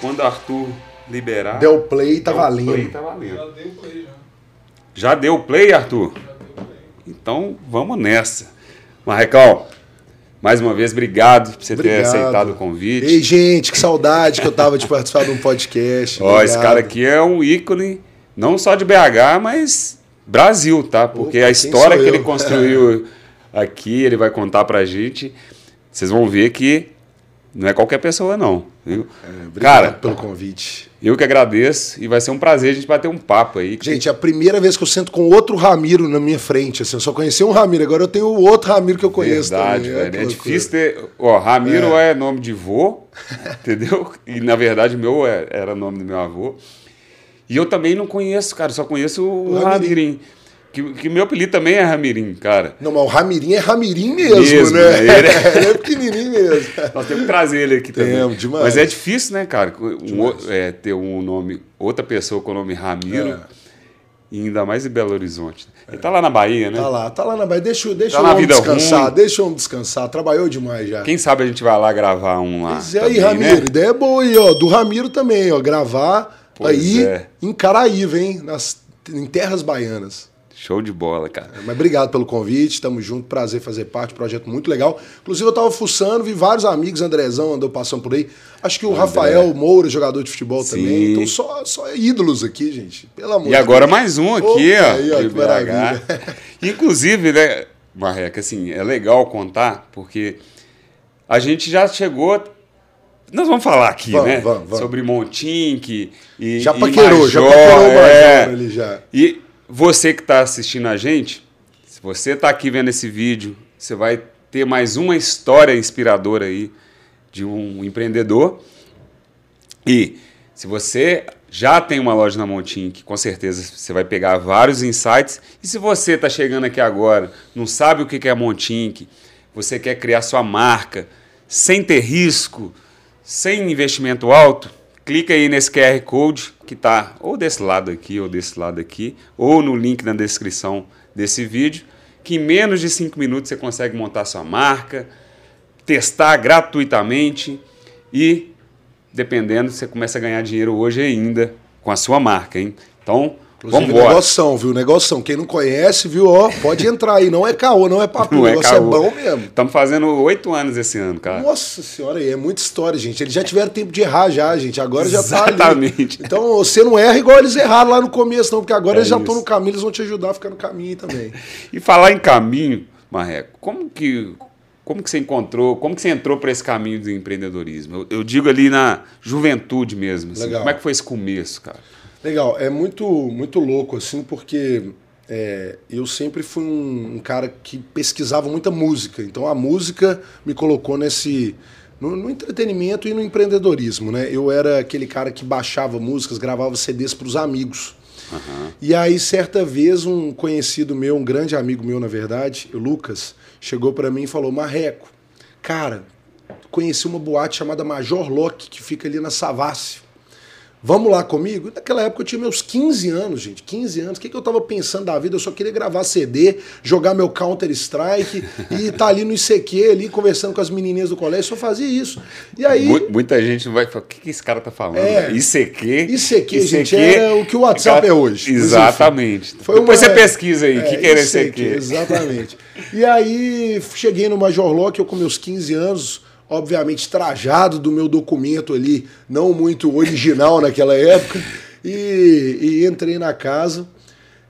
Quando Arthur liberar. Deu play, tá deu valendo. Play, tá valendo. Já deu play já. Já deu play, Arthur? Já deu play. Então vamos nessa. Marrecão, mais uma vez, obrigado por você ter Obrigado. aceitado o convite. Ei, gente, que saudade que eu tava de participar de um podcast. Ó, esse cara aqui é um ícone, não só de BH, mas Brasil, tá? Porque Opa, a história que ele construiu aqui, ele vai contar pra gente. Vocês vão ver que não é qualquer pessoa, não. Viu? É, Obrigado Cara, pelo convite. eu que agradeço e vai ser um prazer a gente bater um papo aí. Gente, é a primeira vez que eu sento com outro Ramiro na minha frente. Assim, eu só conheci um Ramiro, agora eu tenho outro Ramiro que eu conheço Verdade, também. Velho. É loucura. difícil ter. Ó, Ramiro é, nome de vô, entendeu? E na verdade, meu é- era nome do meu avô. E eu também não conheço, cara, só conheço o, O Ramirim. Ramirim. Que, que meu apelido também é Ramirim, cara. Não, mas o Ramirim é Ramirim mesmo, Mesmo, né? né? Ele Ele é... pequenininho mesmo. Nós temos que trazer ele aqui também. Temos, demais. Mas é difícil, né, cara? Um é, ter um nome, outra pessoa com o nome Ramiro, É. e ainda mais em Belo Horizonte. Ele tá lá na Bahia, né? Tá lá, tá lá na Bahia. Deixa, deixa Tá o homem descansar, ruim. deixa o homem descansar. Trabalhou demais já. Quem sabe a gente vai lá gravar um lá. Pois é aí, também, Ramiro, né? ideia boa aí, ó. Do Ramiro também, ó. Gravar Pois aí é. em Caraíva, hein? Nas, em terras baianas. Show de bola, cara. Mas obrigado pelo convite, tamo junto, prazer fazer parte, projeto muito legal. Inclusive eu tava fuçando, vi vários amigos, Andrezão andou passando por aí. Acho que o André. Rafael Moura, jogador de futebol Sim. também. Então só, só ídolos aqui, gente. Pelo amor E de agora Deus. mais um aqui, Opa, ó. aí, ó, que maravilha. Inclusive, né, Marreca, assim, é legal contar, porque a gente já chegou. Nós vamos falar aqui, Vamos, né? vamos, vamos. Sobre Montink e. Já e paquerou, já Major, paquerou o Major é. ali já. E você que está assistindo a gente, se você está aqui vendo esse vídeo, você vai ter mais uma história inspiradora aí de um empreendedor. E se você já tem uma loja na Montim, que com certeza você vai pegar vários insights. E se você está chegando aqui agora, não sabe o que é Montink, você quer criar sua marca sem ter risco, sem investimento alto, clica aí nesse QR Code que está ou desse lado aqui ou desse lado aqui, ou no link na descrição desse vídeo, que em menos de 5 minutos você consegue montar sua marca, testar gratuitamente e, dependendo, você começa a ganhar dinheiro hoje ainda com a sua marca, hein? Então, Inclusive, embora. negoção, viu? Negoção. Quem não conhece, viu? Ó, pode entrar aí. Não é caô, não é papo. Não o é negócio caô. é bom mesmo. Estamos fazendo oito anos esse ano, cara. Nossa senhora, aí é muita história, gente. Eles já tiveram tempo de errar já, gente. Agora já tá ali. Exatamente. Então você não erra igual eles erraram lá no começo, não, porque agora É eles já estão no caminho, eles vão te ajudar a ficar no caminho também. E falar em caminho, Marreco, como que, como que você encontrou, como que você entrou para esse caminho do empreendedorismo? Eu, eu digo ali na juventude mesmo. assim. Legal. Como é que foi esse começo, cara? Legal, é muito, muito louco, assim, porque é, eu sempre fui um, um cara que pesquisava muita música. Então a música me colocou nesse. No, no entretenimento e no empreendedorismo, né? Eu era aquele cara que baixava músicas, gravava CDs para os amigos. E aí, certa vez, um conhecido meu, um grande amigo meu, na verdade, o Lucas, chegou para mim e falou: Marreco, cara, conheci uma boate chamada Major Lock, que fica ali na Savassi. Vamos lá comigo? Naquela época eu tinha meus 15 anos, gente. 15 anos. O que, que eu tava pensando da vida? Eu só queria gravar CD, jogar meu Counter-Strike e estar ali no ICQ, ali, conversando com as menininhas do colégio. Só fazia isso. E aí. Mu- Muita gente vai falar, o que, que esse cara tá falando? É. ICQ. ICQ, gente, era o que o WhatsApp é hoje. Exatamente. Foi Depois uma- você pesquisa aí, o que, que era ICQ? Exatamente. e aí cheguei no Major Lock, eu com meus 15 anos, obviamente trajado do meu documento ali, não muito original naquela época, e, e entrei na casa.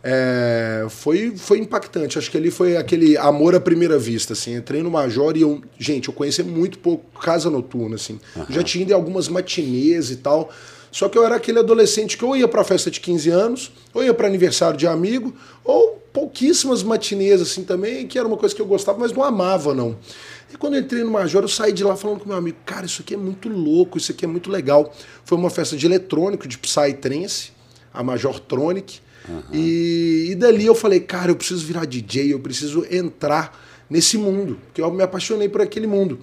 É, foi, foi impactante. Acho que ali foi aquele amor à primeira vista. Assim. Entrei no Major e eu, gente, eu conhecia muito pouco casa noturna. Assim. Eu Já tinha ido em algumas matinês e tal. Só que eu era aquele adolescente que ou ia pra festa de 15 anos, ou ia para aniversário de amigo, ou pouquíssimas matinês assim também, que era uma coisa que eu gostava, mas não amava, não. E quando eu entrei no Major, eu saí de lá falando com meu amigo, cara, isso aqui é muito louco, isso aqui é muito legal. Foi uma festa de eletrônico, de Psytrance, a Major Tronic. E, e dali eu falei, cara, eu preciso virar DJ, eu preciso entrar nesse mundo, porque eu me apaixonei por aquele mundo.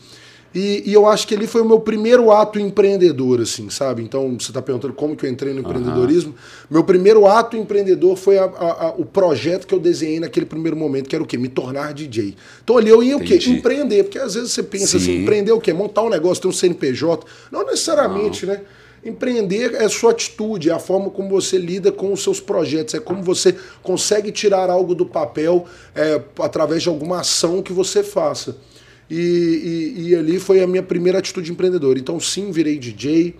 E, e, eu acho que ali foi o meu primeiro ato empreendedor, assim, sabe? Então, você está perguntando como que eu entrei no empreendedorismo. Uhum. Meu primeiro ato empreendedor foi a, a, a, o projeto que eu desenhei naquele primeiro momento, que era o quê? Me tornar DJ. Então, ali eu ia Entendi. o quê? Empreender. Porque às vezes você pensa assim, Sim. assim, empreender o quê? Montar um negócio, ter um CNPJ. Não necessariamente, Não. né? Empreender é sua atitude, é a forma como você lida com os seus projetos, é como você consegue tirar algo do papel é, através de alguma ação que você faça. E, e, e, ali foi a minha primeira atitude empreendedora. Então, sim, virei DJ.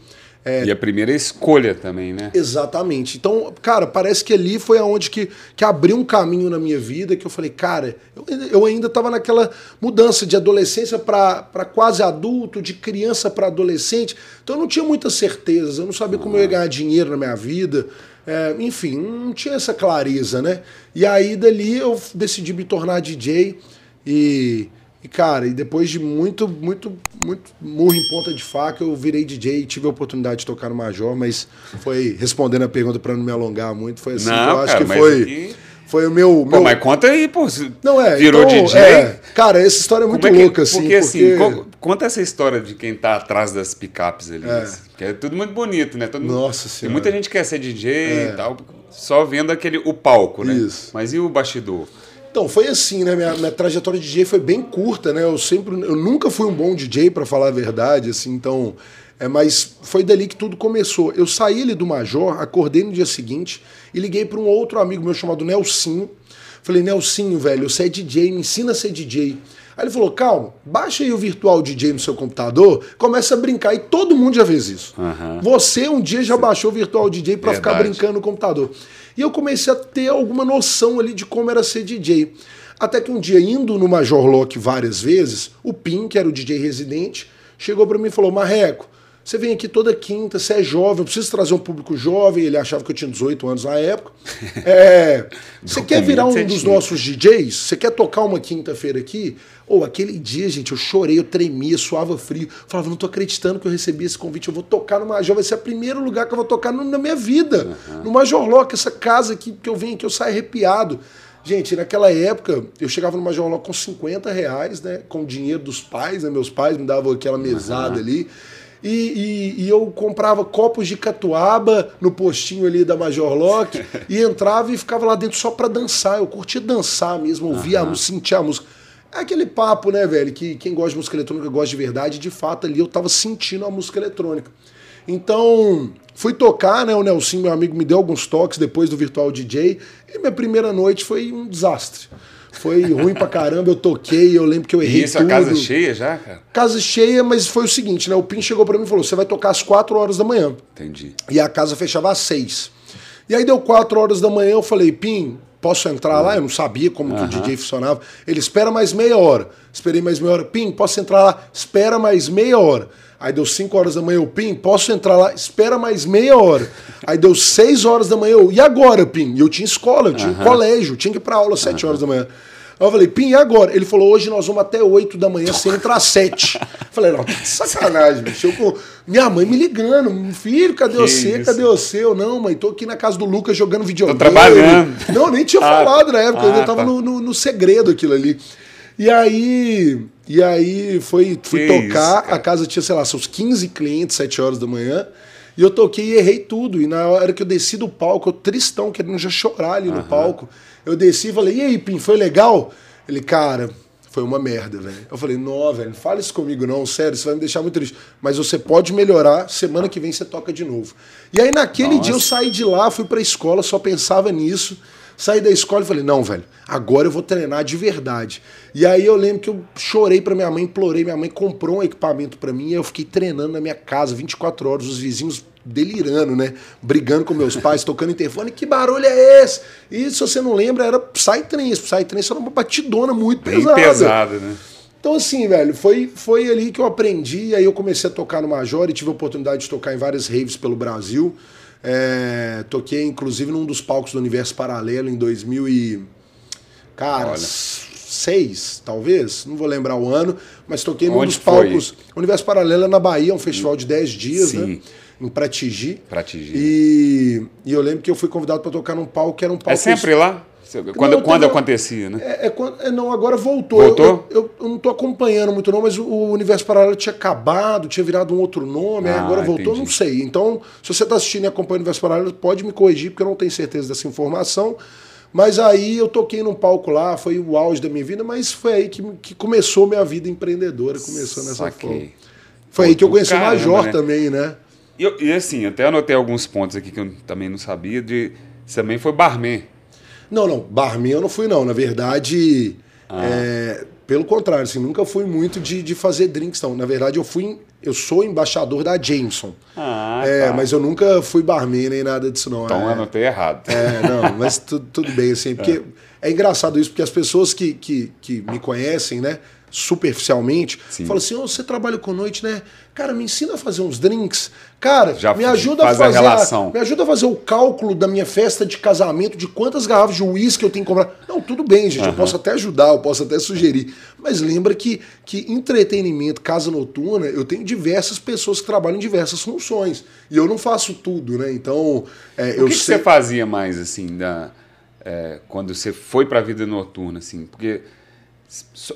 É... E a primeira escolha também, né? Exatamente. Então, cara, parece que ali foi aonde que, que abriu um caminho na minha vida que eu falei, cara, eu, eu ainda estava naquela mudança de adolescência para quase adulto, de criança para adolescente. Então, eu não tinha muitas certezas, eu não sabia como eu ia ganhar dinheiro na minha vida. É, enfim, não tinha essa clareza, né? E aí, dali, eu decidi me tornar DJ e e, cara, e depois de muito, muito, muito murro em ponta de faca, eu virei DJ e tive a oportunidade de tocar no Major, mas foi, respondendo a pergunta para não me alongar muito, foi assim, não, eu acho cara, que foi... Aqui... Foi o meu, meu. Pô, mas conta aí, pô. Não é. Virou então, DJ. É, cara, essa história é muito é que, louca, assim. Porque, assim, porque... conta essa história de quem tá atrás das picapes ali. É. Assim, que é tudo muito bonito, né? Todo Nossa senhora. Tem muita gente quer ser DJ é. e tal, só vendo aquele, o palco, né? Isso. Mas e o bastidor? Então, foi assim, né? Minha, minha trajetória de DJ foi bem curta, né? Eu sempre. Eu nunca fui um bom DJ, para falar a verdade, assim, então. É, mas foi dali que tudo começou. Eu saí ali do Major, acordei no dia seguinte e liguei para um outro amigo meu chamado Nelsinho. Falei, Nelsinho, velho, você é DJ, me ensina a ser DJ. Aí ele falou: calma, baixa aí o virtual DJ no seu computador, começa a brincar. E todo mundo já fez isso. Uhum. Você um dia já baixou o virtual DJ para ficar brincando no computador. E eu comecei a ter alguma noção ali de como era ser DJ. Até que um dia, indo no Major Lock várias vezes, o Pim, que era o DJ residente, chegou para mim e falou: Marreco, você vem aqui toda quinta, você é jovem, eu preciso trazer um público jovem. Ele achava que eu tinha 18 anos na época. É, você quer virar um dos nossos DJs? Você quer tocar uma quinta-feira aqui? Ou aquele dia, gente, eu chorei, eu tremia, suava frio. Falava, não tô acreditando que eu recebi esse convite. Eu vou tocar no Major, vai ser o primeiro lugar que eu vou tocar na minha vida. Uhum. No Major Lock, essa casa aqui que eu venho aqui, eu saio arrepiado. Gente, naquela época, eu chegava no Major Lock com 50 reais, né? Com o dinheiro dos pais, né? Meus pais me davam aquela mesada uhum. ali. E, e, e, eu comprava copos de catuaba no postinho ali da Major Lock e entrava e ficava lá dentro só para dançar. Eu curtia dançar mesmo, ouvir uhum. a sentir a música. É aquele papo, né, velho, que quem gosta de música eletrônica gosta de verdade. De fato, ali eu tava sentindo a música eletrônica. Então, fui tocar, né? O Nelson, meu amigo, me deu alguns toques depois do Virtual DJ. E minha primeira noite foi um desastre. Foi ruim pra caramba, eu toquei, eu lembro que eu errei e isso, tudo. a casa cheia já, cara? Casa cheia, mas foi o seguinte, né? O Pim chegou para mim e falou, você vai tocar às 4 horas da manhã. Entendi. E a casa fechava às 6. E aí deu 4 horas da manhã, eu falei, Pim, posso entrar lá? Eu não sabia como que o DJ funcionava. Ele, espera mais meia hora. Esperei mais meia hora. Pim, posso entrar lá? Espera mais meia hora. Aí deu 5 horas da manhã, eu, Pim, posso entrar lá? Espera mais meia hora. Aí deu 6 horas da manhã, eu, e agora, Pim? Eu tinha escola, eu tinha uhum. colégio, tinha que ir pra aula às 7 uhum. horas da manhã. Aí eu falei, Pim, e agora? Ele falou, hoje nós vamos até 8 da manhã, você entra às 7. falei, não, de sacanagem, bicho. Eu, com minha mãe me ligando, filho, cadê que você? Isso? Cadê você? Eu, não, mãe, tô aqui na casa do Lucas jogando videogame. Tô trabalhando. Não, nem tinha ah, falado na época, ah, eu tava tá. no, no, no, segredo aquilo ali. E aí, e aí foi, fui que tocar, isso, a casa tinha, sei lá, seus 15 clientes, 7 horas da manhã. E eu toquei e errei tudo. E na hora que eu desci do palco, eu tristão, querendo já chorar ali no palco. Eu desci e falei, e aí, Pim, foi legal? Ele, cara, foi uma merda, velho. Eu falei, não, velho, não fala isso comigo não, sério, isso vai me deixar muito triste. Mas você pode melhorar, semana que vem você toca de novo. E aí naquele Nossa. dia eu saí de lá, fui pra escola, só pensava nisso. Saí da escola e falei, não, velho, agora eu vou treinar de verdade. E aí eu lembro que eu chorei pra minha mãe, implorei, minha mãe comprou um equipamento para mim, e eu fiquei treinando na minha casa 24 horas, os vizinhos delirando, né? Brigando com meus pais, tocando interfone. Que barulho é esse? E se você não lembra, era Psytrance. Psytrance era uma batidona muito Bem pesada. pesada, né? Então, assim, velho, foi, foi ali que eu aprendi. Aí eu comecei a tocar no Major e tive a oportunidade de tocar em várias raves pelo Brasil. É, toquei, inclusive, num dos palcos do Universo Paralelo em 2000 e... Cara, Olha. seis, talvez, não vou lembrar o ano, mas toquei Onde num dos palcos. Foi? Universo Paralelo é na Bahia, um festival de 10 dias, né? Sim. né? Em Pratigi. Pratigi. E, e eu lembro que eu fui convidado para tocar num palco que era um palco. É sempre lá? Quando, Não, quando acontecia, né? É, é é, não, agora voltou. Voltou? Eu, eu- eu não tô acompanhando muito, não, mas o Universo Paralelo tinha acabado, tinha virado um outro nome, Ah, agora voltou, entendi. não sei. Então, se você tá assistindo e acompanha o Universo Paralelo, pode me corrigir, porque eu não tenho certeza dessa informação. Mas aí eu toquei num palco lá, foi o auge da minha vida, mas foi aí que, que começou minha vida empreendedora, começou nessa Saquei. forma. Foi Pô, aí que eu conheci o caramba, Major né? também, né? E, e assim, até anotei alguns pontos aqui que eu também não sabia. De, você também foi barman. Não, não, barman eu não fui, não. Na verdade, Ah. é, pelo contrário, assim, nunca fui muito de, de fazer drinks, não. Na verdade, eu fui. Eu sou embaixador da Jameson. Ah, é, tá. mas eu nunca fui barman nem nada disso, não. Então é, anotei errado. é, não, mas tu- tudo bem, assim, porque é. engraçado isso, porque as pessoas que, que, que me conhecem, né, superficialmente, Sim. falam assim, "Ô, você trabalha com noite, né? Cara, me ensina a fazer uns drinks. Cara, Já me ajuda faz a a fazer relação. me ajuda a fazer o cálculo da minha festa de casamento, de quantas garrafas de uísque eu tenho que comprar. Não, tudo bem, gente, eu posso até ajudar, eu posso até sugerir. Mas lembra que, que entretenimento, casa noturna, eu tenho diversas pessoas que trabalham em diversas funções. E eu não faço tudo, né? Então, é, O eu que, que sei... você fazia mais, assim, da, é, quando você foi para a vida noturna, assim? Porque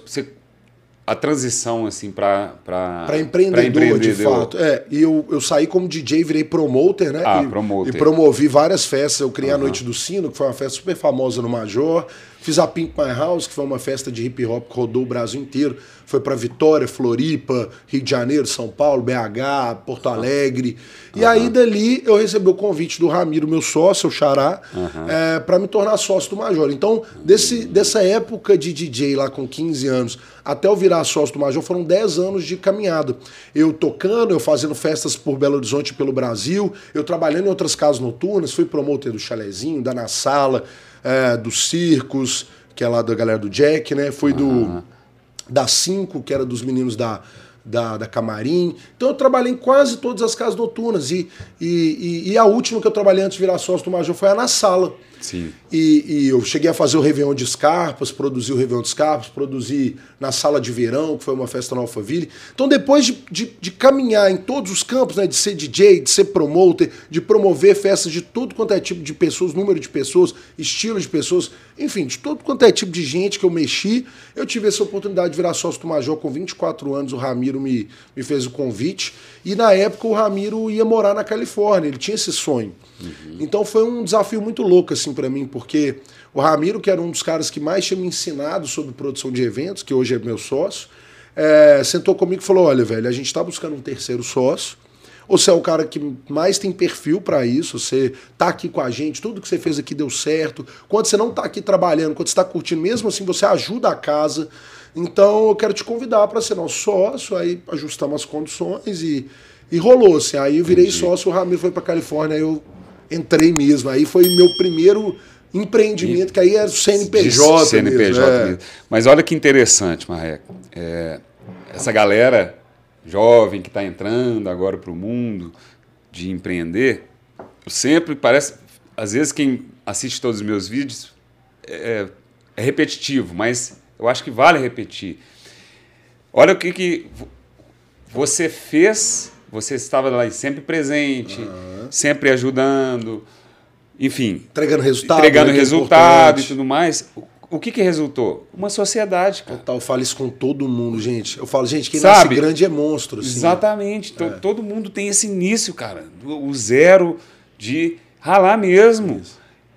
você, a transição, assim, para... Para empreendedor, de fato. É, e eu, eu saí como DJ, virei promoter, né? Ah, e, promoter. E promovi várias festas. Eu criei a Noite do Sino, que foi uma festa super famosa no Major. Fiz a Pimp My House, que foi uma festa de hip hop que rodou o Brasil inteiro. Foi para Vitória, Floripa, Rio de Janeiro, São Paulo, BH, Porto Alegre. E aí dali eu recebi o convite do Ramiro, meu sócio, o Xará, para me tornar sócio do Major. Então, desse, dessa época de DJ lá com 15 anos até eu virar sócio do Major foram 10 anos de caminhada. Eu tocando, eu fazendo festas por Belo Horizonte e pelo Brasil, eu trabalhando em outras casas noturnas, fui promotor do Chalezinho, da Na Sala, é, dos Circos, que é lá da galera do Jack, né? Fui do da Cinco, que era dos meninos da, da, da Camarim. Então eu trabalhei em quase todas as casas noturnas. E, e, e, e a última que eu trabalhei antes de virar sócio do Major foi a Na Sala. Sim. E, e eu cheguei a fazer o Réveillon de Scarpas, produzi o Réveillon de Scarpas, produzi na Sala de Verão, que foi uma festa na Alphaville. Então, depois de, de, de caminhar em todos os campos, né, de ser DJ, de ser promoter, de promover festas de todo quanto é tipo de pessoas, número de pessoas, estilo de pessoas, enfim, de todo quanto é tipo de gente que eu mexi, eu tive essa oportunidade de virar sócio do Major com 24 anos. O Ramiro me, me fez o convite. E na época o Ramiro ia morar na Califórnia, ele tinha esse sonho. Então foi um desafio muito louco assim para mim, porque o Ramiro, que era um dos caras que mais tinha me ensinado sobre produção de eventos, que hoje é meu sócio, é, sentou comigo e falou: Olha, velho, a gente está buscando um terceiro sócio. Você é o cara que mais tem perfil para isso, você tá aqui com a gente, tudo que você fez aqui deu certo. Quando você não tá aqui trabalhando, quando você está curtindo, mesmo assim você ajuda a casa. Então eu quero te convidar para ser nosso sócio, aí ajustar umas condições e, e rolou assim. Aí eu virei Entendi. sócio, o Ramiro foi para Califórnia, aí eu entrei mesmo. Aí foi meu primeiro empreendimento, que aí era o CNPJ. De CNPJ mesmo, é. mesmo. Mas olha que interessante, Marreco. É, essa galera jovem que está entrando agora para o mundo de empreender, sempre parece. Às vezes, quem assiste todos os meus vídeos é, é repetitivo, mas eu acho que vale repetir. Olha o que, que vo- você fez, você estava lá sempre presente, sempre ajudando, enfim, Entregando resultado. entregando né, é resultado e importante. tudo mais. O, que, que resultou? Uma sociedade, cara. Total, eu falo isso com todo mundo, gente. Eu falo, gente, quem Sabe? nasce grande é monstro. Assim. Exatamente. É. To- Todo mundo tem esse início, cara. O zero de ralar mesmo.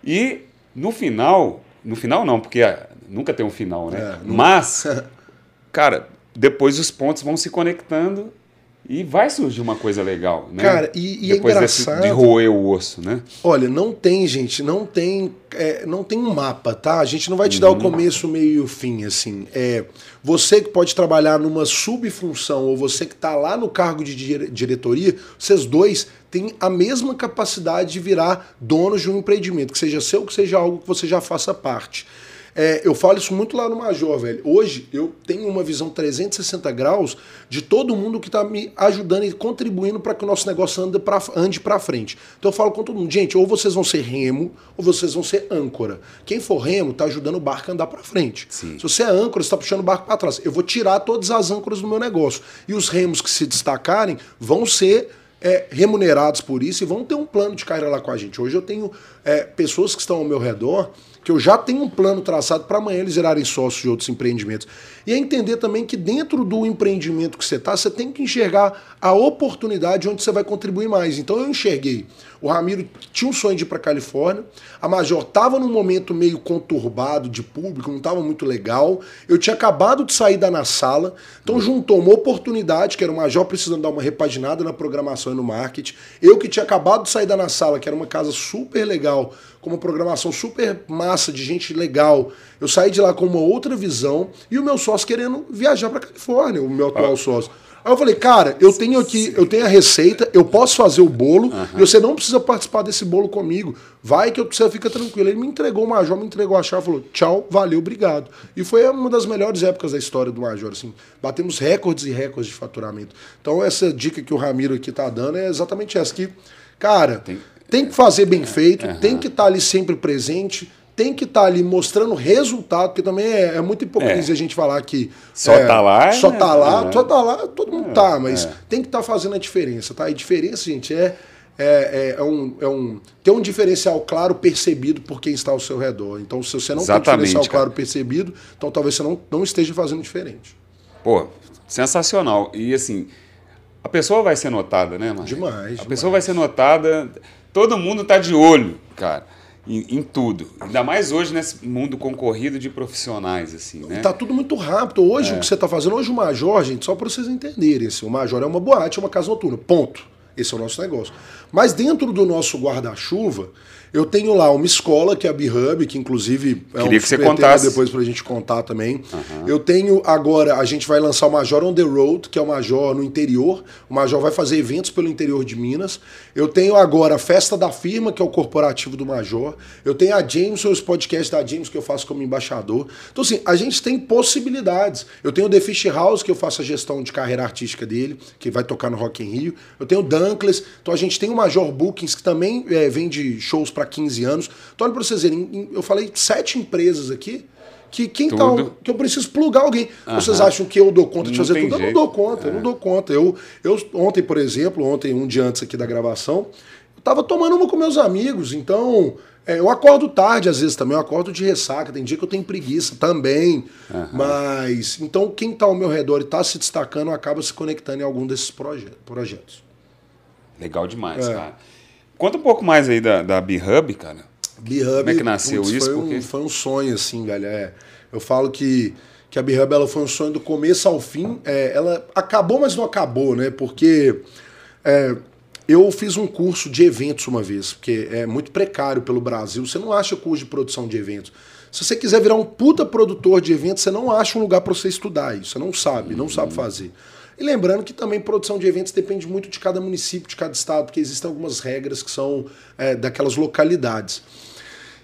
E no final, no final não, porque ah, nunca tem um final, né? É. Mas, cara, depois os pontos vão se conectando e vai surgir uma coisa legal, né? Cara, e- e é depois desse- engraçado- de roer o osso, né? Olha, não tem, gente, não tem, é, não tem um mapa, tá? A gente não vai te dar o começo, o meio e o fim, assim. É, você que pode trabalhar numa subfunção ou você que está lá no cargo de dire- diretoria, vocês dois têm a mesma capacidade de virar donos de um empreendimento, que seja seu, que seja algo que você já faça parte. É, eu falo isso muito lá no Major, velho. Hoje eu tenho uma visão 360 graus de todo mundo que está me ajudando e contribuindo para que o nosso negócio ande para ande pra frente. Então eu falo com todo mundo, gente, ou vocês vão ser remo, ou vocês vão ser âncora. Quem for remo tá ajudando o barco a andar para frente. Sim. Se você é âncora, você está puxando o barco para trás. Eu vou tirar todas as âncoras do meu negócio. E os remos que se destacarem vão ser é, remunerados por isso e vão ter um plano de carreira lá com a gente. Hoje eu tenho é, pessoas que estão ao meu redor que eu já tenho um plano traçado para amanhã eles virarem sócios de outros empreendimentos. E é entender também que dentro do empreendimento que você está, você tem que enxergar a oportunidade onde você vai contribuir mais. Então eu enxerguei. O Ramiro tinha um sonho de ir para Califórnia, a Major estava num momento meio conturbado de público, não estava muito legal. Eu tinha acabado de sair da na sala, então juntou uma oportunidade, que era o Major precisando dar uma repaginada na programação e no marketing. Eu que tinha acabado de sair da na sala, que era uma casa super legal, com uma programação super massa de gente legal. Eu saí de lá com uma outra visão e o meu sócio querendo viajar para Califórnia, o meu atual ah. sócio. Aí eu falei, cara, eu tenho aqui, eu tenho a receita, eu posso fazer o bolo uhum. e você não precisa participar desse bolo comigo. Vai que você fica tranquilo. Ele me entregou o Major, me entregou a chave, falou, tchau, valeu, obrigado. E foi uma das melhores épocas da história do Major, assim. Batemos recordes e recordes de faturamento. Então essa dica que o Ramiro aqui tá dando é exatamente essa que, cara, tem, tem que fazer bem feito, uhum. tem que estar tá ali sempre presente tem que estar tá ali mostrando resultado, porque também é, é muita hipocrisia é. a gente falar que. Só é, tá lá. Só né? tá lá, é. só tá lá, todo mundo tá, mas é. tem que estar tá fazendo a diferença, tá? E diferença, gente, é, é, é, um, é um. Tem um diferencial claro percebido por quem está ao seu redor. Então, se você não Exatamente, tem um diferencial cara. claro percebido, então talvez você não, não esteja fazendo diferente. Pô, sensacional. E assim, a pessoa vai ser notada, né, mano? Demais. A demais. pessoa vai ser notada. Todo mundo tá de olho, cara em, em, tudo. Ainda mais hoje nesse mundo concorrido de profissionais, assim, né? Tá tudo muito rápido. Hoje, é. o que você tá fazendo, hoje o Major, gente, só para vocês entenderem, assim, o Major é uma boate, é uma casa noturna, ponto. Esse é o nosso negócio. Mas dentro do nosso guarda-chuva, eu tenho lá uma escola, que é a B-Hub, que inclusive é Queria um que você contasse. depois pra gente contar também. Uhum. Eu tenho agora, a gente vai lançar o Major on the Road, que é o Major no interior. O Major vai fazer eventos pelo interior de Minas. Eu tenho agora a Festa da Firma, que é o corporativo do Major. Eu tenho a James, os podcasts da James, que eu faço como embaixador. Então, assim, a gente tem possibilidades. Eu tenho o The Fish House, que eu faço a gestão de carreira artística dele, que vai tocar no Rock in Rio. Eu tenho o Então, a gente tem o Major Bookings, que também é, vende shows para 15 anos. Então, olha para vocês verem, eu falei sete empresas aqui que quem tá tudo. tá, que eu preciso plugar alguém. Vocês acham que eu dou conta de fazer tudo? Jeito. Eu não dou conta, é. eu não é. dou conta. Eu, eu ontem, por exemplo, ontem, um dia antes aqui da gravação, eu tava tomando uma com meus amigos, então é, eu acordo tarde às vezes também, eu acordo de ressaca, tem dia que eu tenho preguiça também. Uhum. Mas então quem tá ao meu redor e tá se destacando acaba se conectando em algum desses proje projetos. Legal demais, é. cara. Conta um pouco mais aí da, da B-Hub, cara. B-Hub. Como é que nasceu putz, isso? Foi, porque... um, foi um sonho, assim, velho. É, eu falo que, que a B-Hub ela foi um sonho do começo ao fim. É, ela acabou, mas não acabou, né? Porque é, eu fiz um curso de eventos uma vez, porque é muito precário pelo Brasil. Você não acha curso de produção de eventos. Se você quiser virar um puta produtor de eventos, você não acha um lugar para você estudar isso. Você não sabe, não sabe fazer. E lembrando que também produção de eventos depende muito de cada município, de cada estado, porque existem algumas regras que são é, daquelas localidades.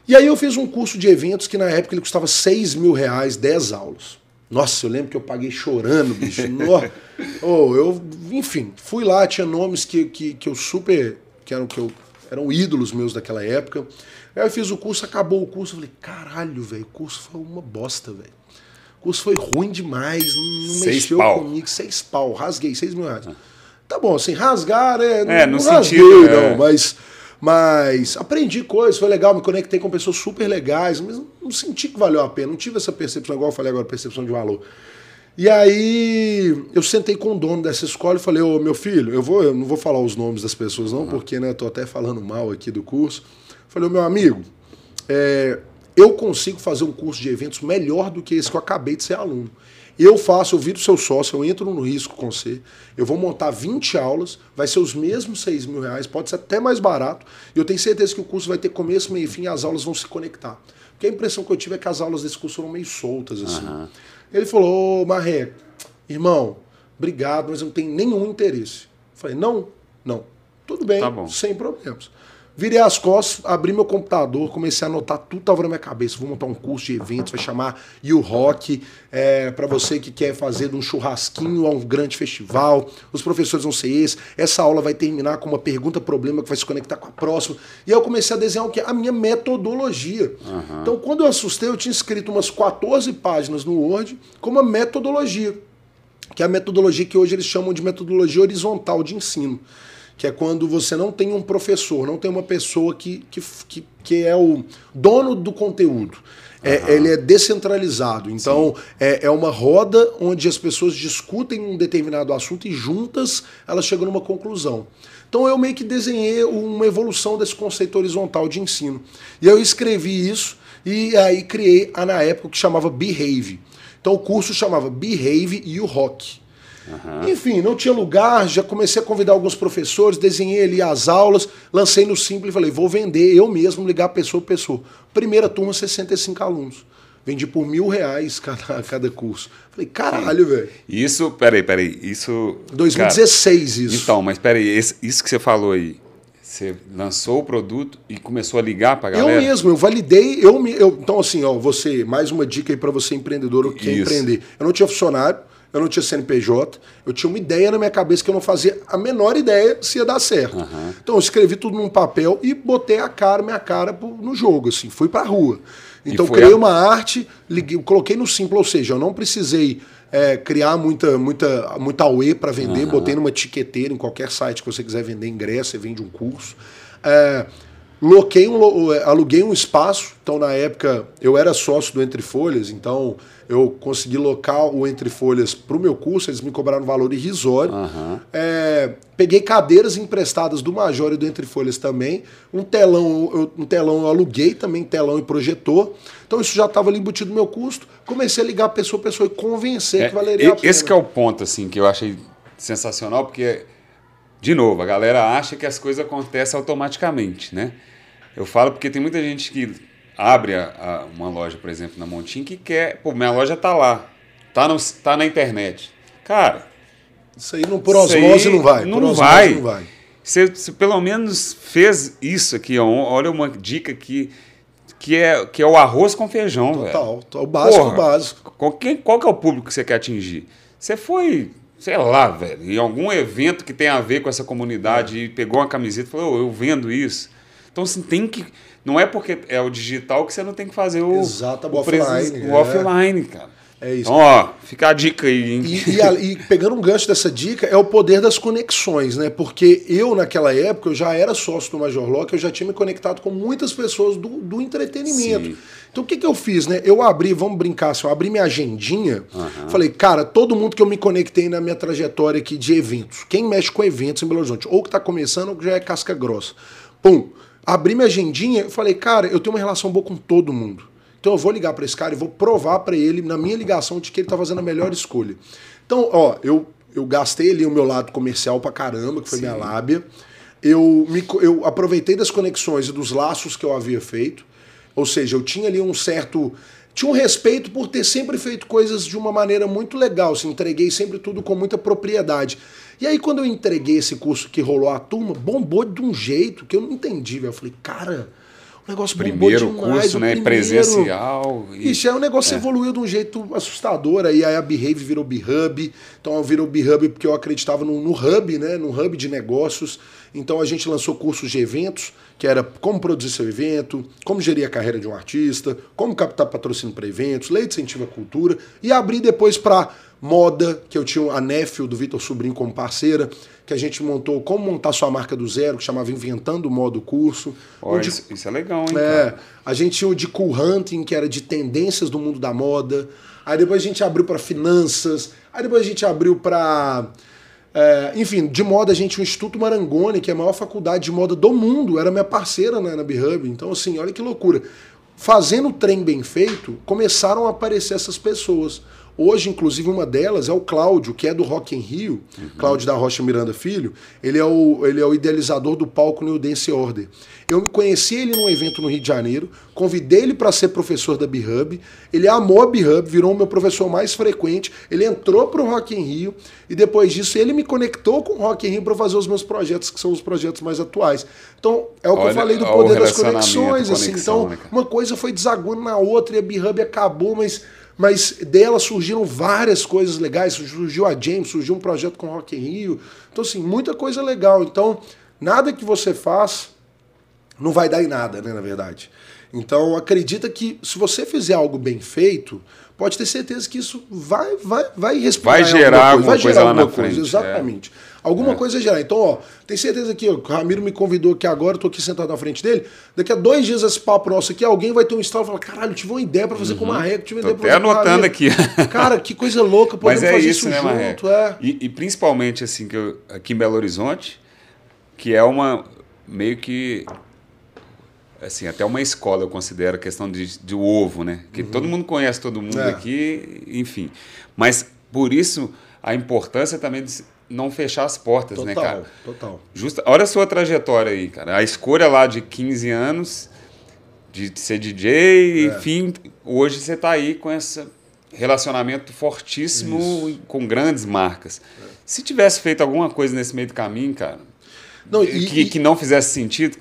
E aí eu fiz um curso de eventos que na época ele custava 6 mil reais, 10 aulas. Nossa, eu lembro que eu paguei chorando, bicho. oh, eu, enfim, fui lá, tinha nomes que, que, que eu super. que eram que eu, eram ídolos meus daquela época. Aí eu fiz o curso, acabou o curso, eu falei, caralho, velho, o curso foi uma bosta, velho curso foi ruim demais, não, seis mexeu pau. comigo. Seis pau, rasguei, seis mil reais. Ah. Tá bom, assim, rasgar é. É, no não sentido. Rasguei, é. não, mas. Mas aprendi coisas, foi legal, me conectei com pessoas super legais, mas não senti que valeu a pena, não tive essa percepção, igual eu falei agora, percepção de valor. E aí eu sentei com o dono dessa escola e falei, ô meu filho, eu vou, eu não vou falar os nomes das pessoas não, porque né, tô até falando mal aqui do curso. Falei, ô meu amigo, é, eu consigo fazer um curso de eventos melhor do que esse que eu acabei de ser aluno. Eu faço, eu viro seu sócio, eu entro no risco com você, eu vou montar 20 aulas, vai ser os mesmos 6 mil reais, pode ser até mais barato, e eu tenho certeza que o curso vai ter começo, meio e fim, e as aulas vão se conectar. Porque a impressão que eu tive é que as aulas desse curso foram meio soltas, assim. Uhum. Ele falou, ô Marreco, irmão, obrigado, mas eu não tenho nenhum interesse. Eu falei, não, não. Tudo bem, tá sem problemas. Virei as costas, abri meu computador, comecei a anotar tudo estava na minha cabeça. Vou montar um curso de eventos, vai chamar You Rock, é, para você que quer fazer de um churrasquinho a um grande festival. Os professores vão ser esses. Essa aula vai terminar com uma pergunta-problema que vai se conectar com a próxima. E aí eu comecei a desenhar o que? A minha metodologia. Uhum. Então, quando eu assustei, eu tinha escrito umas 14 páginas no Word com uma metodologia. Que é a metodologia que hoje eles chamam de metodologia horizontal de ensino. Que é quando você não tem um professor, não tem uma pessoa que, que, que, que é o dono do conteúdo. É, uhum. Ele é descentralizado. Então, é, é uma roda onde as pessoas discutem um determinado assunto e juntas elas chegam numa conclusão. Então, eu meio que desenhei uma evolução desse conceito horizontal de ensino. E eu escrevi isso e aí criei, na época, que chamava Behave. Então, o curso chamava Behave e o Rock. Uhum. Enfim, não tinha lugar, já comecei a convidar alguns professores, desenhei ali as aulas, lancei no Simples e falei, vou vender eu mesmo, ligar pessoa por pessoa. Primeira turma, 65 alunos. Vendi por mil reais cada, cada curso. Falei, caralho, velho. Isso, peraí, peraí, isso... 2016 cara, isso. Então, mas peraí, esse, isso que você falou aí, você lançou o produto e começou a ligar para galera? Eu mesmo, eu validei, eu, eu Então, assim, ó, você, mais uma dica aí para você empreendedor que quer empreender. Eu não tinha funcionário, eu não tinha CNPJ, eu tinha uma ideia na minha cabeça que eu não fazia a menor ideia se ia dar certo. Uhum. Então eu escrevi tudo num papel e botei a cara, minha cara no jogo, assim, fui pra rua. Então criei a... uma arte, liguei, coloquei no simples, ou seja, eu não precisei é, criar muita, muita, muita AUE para vender, uhum. botei numa etiqueteira em qualquer site que você quiser vender ingresso, você vende um curso. É, Loquei um, aluguei um espaço, então na época eu era sócio do Entre Folhas, então eu consegui locar o Entre Folhas para o meu curso, eles me cobraram um valor irrisório. Uhum. É, peguei cadeiras emprestadas do Major e do Entre Folhas também, um telão, eu, um telão eu aluguei também, telão e projetor, então isso já estava ali embutido no meu custo. Comecei a ligar pessoa, a pessoa e convencer é, que valeria a pena. Esse que é o ponto assim que eu achei sensacional, porque de novo, a galera acha que as coisas acontecem automaticamente, né? Eu falo porque tem muita gente que abre a, a, uma loja, por exemplo, na Montim, que quer. Pô, minha loja tá lá, tá, no, tá na internet. Cara. Isso aí não, por osmose não vai. Não vai. não vai. Você, você, pelo menos fez isso aqui, ó, olha uma dica aqui, que é, que é o arroz com feijão, Total, velho. o básico, Porra, o básico. Qual, quem, qual que é o público que você quer atingir? Você foi sei lá, velho, em algum evento que tem a ver com essa comunidade é. e pegou uma camiseta e falou, oh, eu vendo isso. Então, assim, tem que. Não é porque é o digital que você não tem que fazer o, Exato, o, offline, o é. offline, cara. É isso. Então, ó, fica a dica aí, hein? E, e, e, pegando um gancho dessa dica, é o poder das conexões, né? Porque eu, naquela época, eu já era sócio do Major Lock, eu já tinha me conectado com muitas pessoas do, do entretenimento. Sim. Então o que, que eu fiz, né? Eu abri, vamos brincar assim, eu abri minha agendinha, uhum. falei, cara, todo mundo que eu me conectei na minha trajetória aqui de eventos, quem mexe com eventos em Belo Horizonte, ou que tá começando ou que já é casca grossa. Pum, abri minha agendinha, eu falei, cara, eu tenho uma relação boa com todo mundo. Então eu vou ligar para esse cara e vou provar para ele, na minha ligação, de que ele tá fazendo a melhor escolha. Então, ó, eu, eu gastei ali o meu lado comercial pra caramba, que foi Sim. minha lábia. Eu, me, eu aproveitei das conexões e dos laços que eu havia feito. Ou seja, eu tinha ali um certo. Tinha um respeito por ter sempre feito coisas de uma maneira muito legal. Assim, entreguei sempre tudo com muita propriedade. E aí, quando eu entreguei esse curso que rolou a turma, bombou de um jeito que eu não entendi. Eu falei, cara, o negócio primeiro bombou demais. curso, né? Primeiro... Presencial. E... Isso, aí o negócio é. evoluiu de um jeito assustador. Aí, a Behave virou B-Hub. Então, virou B-Hub porque eu acreditava no, no hub, né? No hub de negócios. Então, a gente lançou cursos de eventos, que era como produzir seu evento, como gerir a carreira de um artista, como captar patrocínio para eventos, lei de incentivo à cultura. E abri depois para moda, que eu tinha a Nefio do Vitor Sobrinho como parceira, que a gente montou como montar sua marca do zero, que chamava Inventando Modo Curso. Oh, isso, isso, é legal, hein? É, cara? a gente tinha o de Cool Hunting, que era de tendências do mundo da moda. Aí depois a gente abriu para finanças. Aí depois a gente abriu para. É, enfim, de moda a gente o Instituto Marangoni, que é a maior faculdade de moda do mundo, era minha parceira na, na B-Hub. Então, assim, olha que loucura. Fazendo o trem bem feito, começaram a aparecer essas pessoas. Hoje, inclusive, uma delas é o Cláudio, que é do Rock em Rio, uhum. Cláudio da Rocha Miranda Filho. Ele é o, ele é o idealizador do palco New Dance Order. Eu me conheci ele num evento no Rio de Janeiro, convidei ele para ser professor da B-Hub. Ele amou a B-Hub, virou o meu professor mais frequente. Ele entrou para o Rock em Rio e depois disso ele me conectou com o Rock em Rio para fazer os meus projetos, que são os projetos mais atuais. Então, é o que Olha, eu falei do poder das conexões. Assim. Então, né, uma coisa foi desaguando na outra e a B-Hub acabou, mas mas dela surgiram várias coisas legais. Surgiu a James, surgiu um projeto com Rock in Rio. Então, assim, muita coisa legal. Então, nada que você faz não vai dar em nada, né, na verdade. Então acredita que se você fizer algo bem feito, pode ter certeza que isso vai vai vai respirar vai gerar alguma coisa, vai gerar coisa lá na coisa, frente. Exatamente. É. Alguma é. coisa gerar. Então, ó, tem certeza que o Ramiro me convidou que agora eu tô aqui sentado na frente dele. Daqui a dois dias esse papo nosso aqui, alguém vai ter um estalo e falar: caralho, tive uma ideia para fazer uhum. com o Marreco, tive uma ideia pra fazer com anotando aqui. Cara, que coisa louca, podemos Mas é fazer isso, isso né, junto. É. E, e, principalmente assim, que eu, aqui em Belo Horizonte, que é uma meio que assim, até uma escola eu considero a questão de, de ovo, né? Que uhum. todo mundo conhece todo mundo é. aqui, enfim. Mas por isso a importância também de não fechar as portas, total, né, cara? Total. Justa, olha a sua trajetória aí, cara. A escolha lá de 15 anos de ser DJ, é. enfim, hoje você está aí com esse relacionamento fortíssimo Isso. com grandes marcas. É. Se tivesse feito alguma coisa nesse meio do caminho, cara, não, e, que, e... que não fizesse sentido,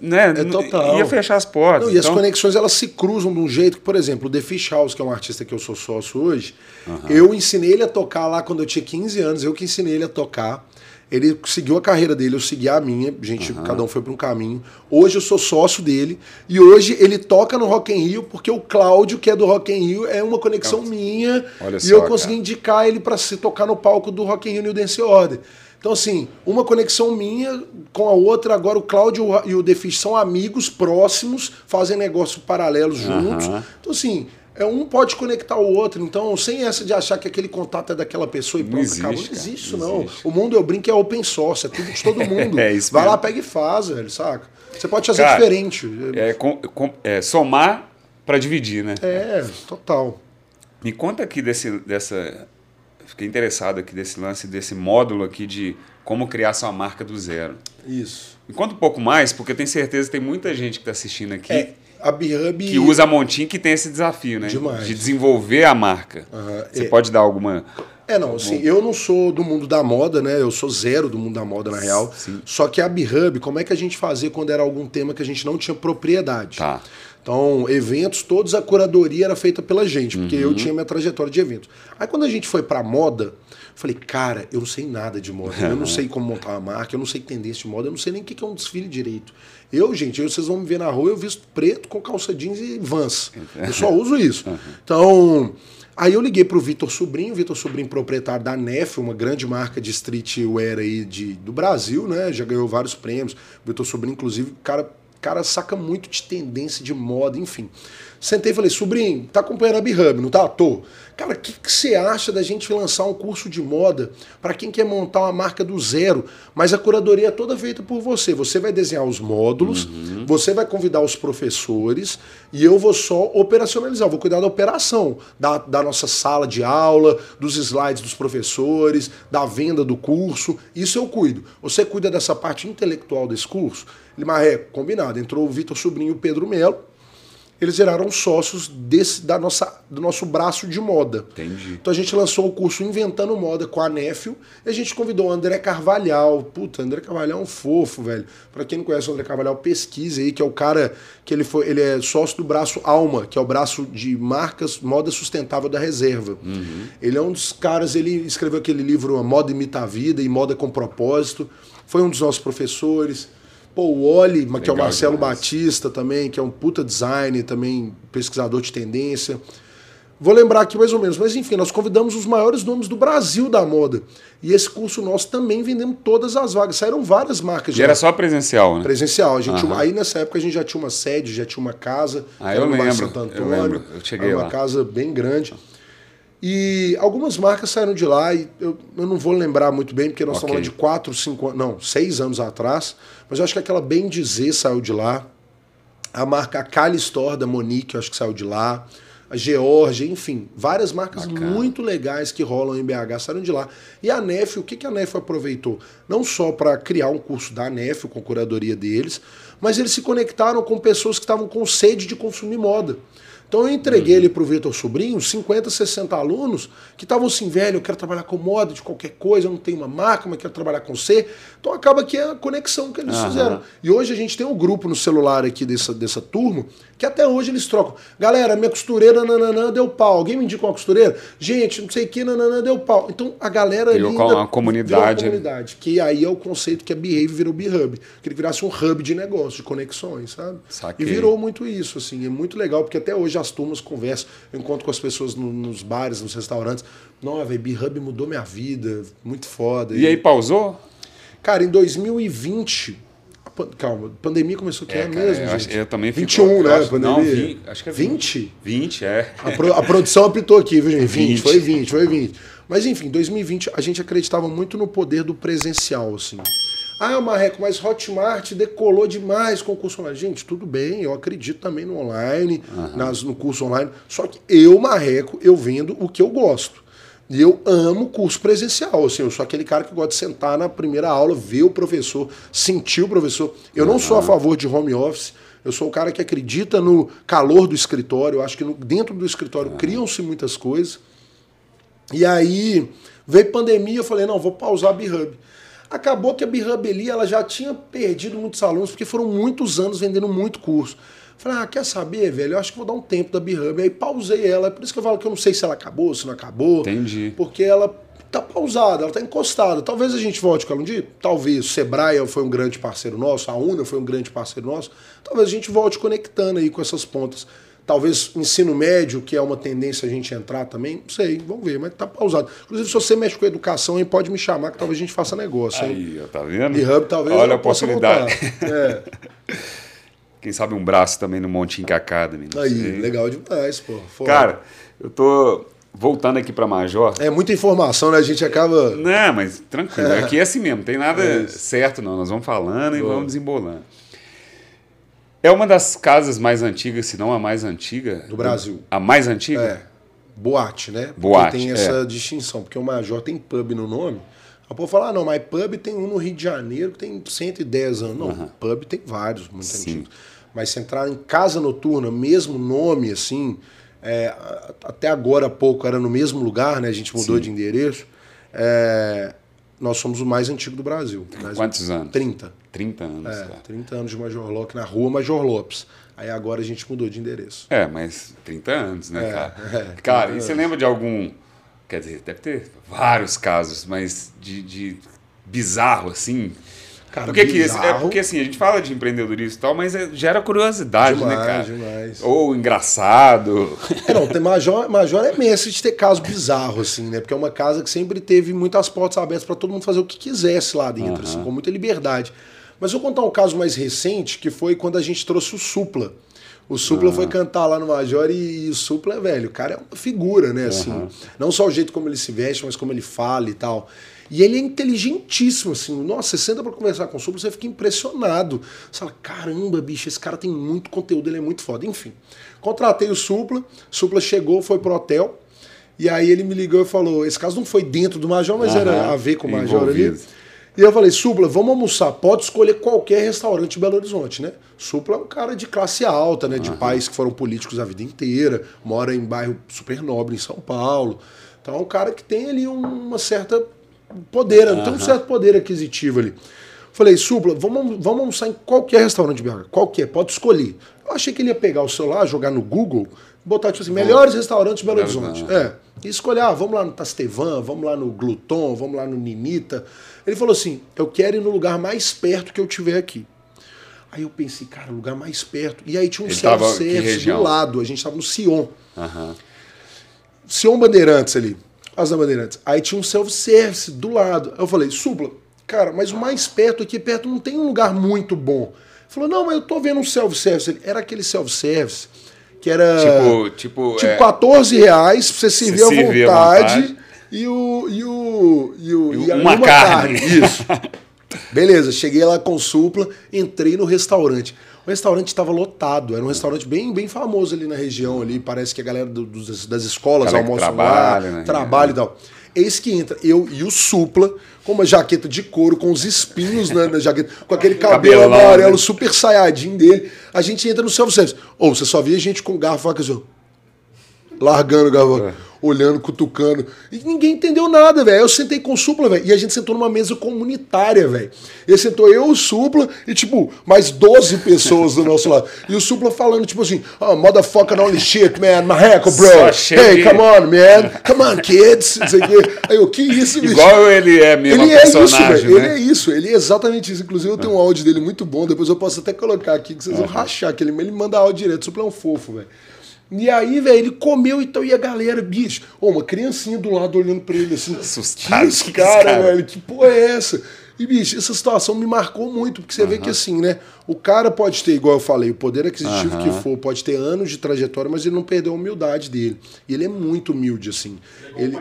né? É total. Ia fechar as portas. Não, e então... as conexões elas se cruzam de um jeito que, por exemplo, o The Fish House, que é um artista que eu sou sócio hoje, uhum. eu ensinei ele a tocar lá quando eu tinha 15 anos, eu que ensinei ele a tocar. Ele seguiu a carreira dele, eu segui a minha, gente, uhum. cada um foi para um caminho. Hoje eu sou sócio dele e hoje ele toca no Rock in Rio porque o Cláudio, que é do Rock in Rio, é uma conexão minha Olha e só, eu consegui cara. indicar ele para se tocar no palco do Rock in Rio New Dance Order. Então, assim, uma conexão minha com a outra, agora o Cláudio e o Defis são amigos próximos, fazem negócios paralelos juntos. Uhum. Então, assim, é um pode conectar o outro. Então, sem essa de achar que aquele contato é daquela pessoa e pronto, não existe, acabou. Não existe isso, não. Existe. O mundo, eu brinco, é open source, é tudo de todo mundo. é isso Vai mesmo. lá, pega e faz, velho, saca? Você pode fazer Cara, diferente. É, com, com, é somar para dividir, né? É, total. Me conta aqui desse, dessa fiquei interessado aqui desse lance, desse módulo aqui de como criar sua marca do zero. Isso. Me conta um pouco mais, porque eu tenho certeza que tem muita gente que está assistindo aqui é, a B-Hub... que usa a Montim que tem esse desafio, né? Demais. De desenvolver a marca. Uhum. Você é. pode dar alguma... É, não, assim, eu não sou do mundo da moda, né? Eu sou zero do mundo da moda, na real. Sim. Só que a B-Hub, como é que a gente fazia quando era algum tema que a gente não tinha propriedade? Tá. Então, eventos, todos a curadoria era feita pela gente, porque uhum. eu tinha minha trajetória de eventos. Aí quando a gente foi pra moda, falei, cara, eu não sei nada de moda, eu não sei como montar uma marca, eu não sei tendência de moda, eu não sei nem o que é um desfile direito. Eu, gente, eu, vocês vão me ver na rua, eu visto preto com calça jeans e vans. Eu só uso isso. Uhum. Então, aí eu liguei pro Vitor Sobrinho, Vitor Sobrinho proprietário da Nef, uma grande marca de streetwear aí de, do Brasil, né? Já ganhou vários prêmios. Vitor Sobrinho, inclusive, cara cara saca muito de tendência, de moda, enfim. Sentei e falei, sobrinho, tá acompanhando a B-Hub, não tá? Tô. Cara, o que, que você acha da gente lançar um curso de moda para quem quer montar uma marca do zero? Mas a curadoria é toda feita por você. Você vai desenhar os módulos, uhum. você vai convidar os professores e eu vou só operacionalizar, vou cuidar da operação, da, da nossa sala de aula, dos slides dos professores, da venda do curso. Isso eu cuido. Você cuida dessa parte intelectual desse curso? Ele, Marreco, combinado. Entrou o Vitor Sobrinho e o Pedro Melo eles viraram sócios desse, da nossa, do nosso braço de moda. Entendi. Então a gente lançou o curso Inventando Moda com a Néfio e a gente convidou o André Carvalhal. Puta, André Carvalhal é um fofo, velho. Para quem não conhece o André Carvalhal, pesquise aí, que é o cara que ele foi, ele é sócio do braço Alma, que é o braço de marcas moda sustentável da reserva. Uhum. Ele é um dos caras, ele escreveu aquele livro Moda Imita a Vida e Moda com Propósito. Foi um dos nossos professores. Pô, o Oli, que é o Marcelo demais. Batista também, que é um puta designer, também pesquisador de tendência. Vou lembrar aqui mais ou menos, mas enfim, nós convidamos os maiores nomes do Brasil da moda. E esse curso nosso também vendemos todas as vagas. Saíram várias marcas. E era só presencial, né? Presencial. A gente, uhum. Aí nessa época a gente já tinha uma sede, já tinha uma casa. Ah, eu lembro, Santo Antônio, eu lembro. Eu cheguei era uma lá. casa bem grande. E algumas marcas saíram de lá e eu, eu não vou lembrar muito bem, porque nós okay. estamos falando de 4, 5 não, 6 anos atrás. Mas eu acho que aquela Bem Dizer saiu de lá. A marca Cali Store da Monique, eu acho que saiu de lá. A Georgia, enfim, várias marcas Bacana. muito legais que rolam em BH saíram de lá. E a NEF, o que, que a NEF aproveitou? Não só para criar um curso da NEF com curadoria deles, mas eles se conectaram com pessoas que estavam com sede de consumir moda. Então eu entreguei ele para o Vitor Sobrinho, 50, 60 alunos que estavam assim, velho, eu quero trabalhar com moda de qualquer coisa, eu não tenho uma marca, mas quero trabalhar com C. Então acaba que é a conexão que eles Aham. fizeram. E hoje a gente tem um grupo no celular aqui dessa, dessa turma, que até hoje eles trocam. Galera, minha costureira nananã deu pau. Alguém me indica uma costureira? Gente, não sei o que, nananã deu pau. Então a galera ali uma comunidade. uma comunidade. Que aí é o conceito que a Behave virou B-Hub. Que ele virasse um hub de negócio, de conexões, sabe? Saquei. E virou muito isso, assim. É muito legal, porque até hoje as turmas conversam. Eu encontro com as pessoas no- nos bares, nos restaurantes. Não, velho, B-Hub mudou minha vida. Muito foda. E aí pausou? Cara, em 2020. a pan- Calma, a pandemia começou que é, cara, mesmo, eu, acho- eu também fico- 21, eu né? acho- pandemia? Não, 20, acho que é 20? 20, é. A, pro- a produção apitou aqui, viu, gente? 20, 20. foi 20, foi 20. Mas enfim, 2020 a gente acreditava muito no poder do presencial, assim. Ah, Marreco, mas Hotmart decolou demais com o curso online. Gente, tudo bem, eu acredito também no online, nas, no curso online. Só que eu, Marreco, eu vendo o que eu gosto. E eu amo curso presencial, assim, eu sou aquele cara que gosta de sentar na primeira aula, ver o professor, sentir o professor. Eu não sou a favor de home office, eu sou o cara que acredita no calor do escritório, eu acho que no- dentro do escritório criam-se muitas coisas. E aí veio pandemia, eu falei, não, vou pausar a B-Hub. Acabou que a ali, ela já tinha perdido muitos alunos, porque foram muitos anos vendendo muito curso. Falei, ah, quer saber, velho? Eu acho que vou dar um tempo da B-Hub. Aí pausei ela, é por isso que eu falo que eu não sei se ela acabou, se não acabou. Entendi. Porque ela tá pausada, ela tá encostada. Talvez a gente volte com ela um dia. Talvez. O Sebrae foi um grande parceiro nosso, a UNA foi um grande parceiro nosso. Talvez a gente volte conectando aí com essas pontas. Talvez ensino médio, que é uma tendência a gente entrar também, não sei, vamos ver, mas tá pausado. Inclusive, se você mexe com educação, aí pode me chamar que talvez a gente faça negócio. hein? Aí, ó, tá vendo? B-Hub talvez Olha a oportunidade. É. Quem sabe um braço também no Montinho Academy. Aí, sei. legal demais, pô. Foda. Cara, eu tô voltando aqui pra Major. É muita informação, né? A gente acaba. Não, mas tranquilo. Aqui é assim mesmo, não tem nada É certo, não. Nós vamos falando e Boa. vamos desembolando. É uma das casas mais antigas, se não a mais antiga. Do Brasil. A mais antiga? É. Boate, né? Porque Boate, tem é. essa distinção, porque o Major tem pub no nome. A povo fala, ah, não, mas pub tem um no Rio de Janeiro que tem 110 anos. Não, pub tem vários, muito Sim. antigos. Mas se entrar em casa noturna, mesmo nome, assim, é, até agora há pouco era no mesmo lugar, né? A gente mudou Sim. de endereço. É, nós somos o mais antigo do Brasil. Quantos anos? 30. 30 anos, É, cara. 30 anos de Major Lopes, na rua Major Lopes. Aí agora a gente mudou de endereço. É, mas 30 anos, né, É, cara? é, cara, 30 e você lembra de algum. Quer dizer, deve ter vários casos, mas de, de bizarro, assim. Cara, porque que é bizarro. porque assim, a gente fala de empreendedorismo e tal, mas é- gera curiosidade, né, Demais, cara? demais. Ou engraçado. É, não, tem Major, Major é mestre de ter caso bizarro, assim, né? Porque é uma casa que sempre teve muitas portas abertas para todo mundo fazer o que quisesse lá dentro, assim, com muita liberdade. Mas eu vou contar um caso mais recente, que foi quando a gente trouxe o Supla. O Supla foi cantar lá no Major e, e o Supla, velho, o cara é uma figura, né? Assim, Não só o jeito como ele se veste, mas como ele fala e tal. E ele é inteligentíssimo, assim. Nossa, você senta pra conversar com o Supla, você fica impressionado. Você fala, caramba, bicho, esse cara tem muito conteúdo, ele é muito foda. Enfim, contratei o Supla, Supla chegou, foi pro hotel. E aí ele me ligou e falou: esse caso não foi dentro do Major, mas era Aham, a ver com o Major ali. E eu falei, Supla, vamos almoçar. Pode escolher qualquer restaurante de Belo Horizonte, né? Supla é um cara de classe alta, né? De pais que foram políticos a vida inteira, mora em bairro super nobre em São Paulo. Então é um cara que tem ali uma certa poder, tem um certo poder aquisitivo ali. Falei, Supla, vamos, vamos almoçar em qualquer restaurante de BH. Qualquer, pode escolher. Eu achei que ele ia pegar o celular, jogar no Google, botar tipo assim, melhores restaurantes de Belo. Horizonte. É. E escolher, ah, vamos lá no Tastevan, vamos lá no Gluton, vamos lá no Ninita. Ele falou assim: eu quero ir no lugar mais perto que eu tiver aqui. Aí eu pensei, cara, lugar mais perto. E aí tinha um self-service do lado. A gente tava no Sion. Aham. Sion Bandeirantes ali. As da Bandeirantes. Aí tinha um self-service do lado. Aí eu falei, Supla, cara, mas o mais perto aqui perto não tem um lugar muito bom. Ele falou, não, mas eu tô vendo um self-service. Era aquele self-service que era. Tipo, tipo, Tipo, é, 14 reais pra você servir à servir à vontade, vontade. E o. E o. E, o, E e a- uma e carne. Isso. Beleza, cheguei lá com supla, entrei no restaurante. O restaurante estava lotado, era um restaurante bem, bem famoso ali na região ali, parece que a galera do- dos- das escolas almoçam trabalha, lá, né? trabalha e tal. Eis que entra eu e o Supla, com uma jaqueta de couro, com os espinhos na, na jaqueta, com aquele cabelo Cabelão, amarelo né? super saiadinho dele. A gente entra no self-service. Ou você só via gente com garfo e faca assim, largando, gravando olhando, cutucando. E ninguém entendeu nada, velho. Eu sentei com o Supla, velho. E a gente sentou numa mesa comunitária, velho. E sentou eu, o Supla e, tipo, mais 12 pessoas do nosso lado. E o Supla falando, tipo assim, oh, motherfucker only shit, man. Marreco, bro. Hey, come on, man. Come on, kids. Aí eu, que isso, bicho? Igual ele é mesmo, Ele é isso, velho. Né? Ele é isso. Ele é exatamente isso. Inclusive, eu tenho um áudio dele muito bom. Depois eu posso até colocar aqui, que vocês vão rachar. Que ele, ele manda áudio direto. O Supla é um fofo, velho. E aí, velho, ele comeu então, e a galera, bicho, oh, uma criancinha do lado olhando pra ele assim. Assustado. Que esse cara, cara, velho, que porra é essa? E, bicho, essa situação me marcou muito, porque você vê que assim, né? O cara pode ter, igual eu falei, o poder aquisitivo que for, pode ter anos de trajetória, mas ele não perdeu a humildade dele. E ele é muito humilde, assim. Ele,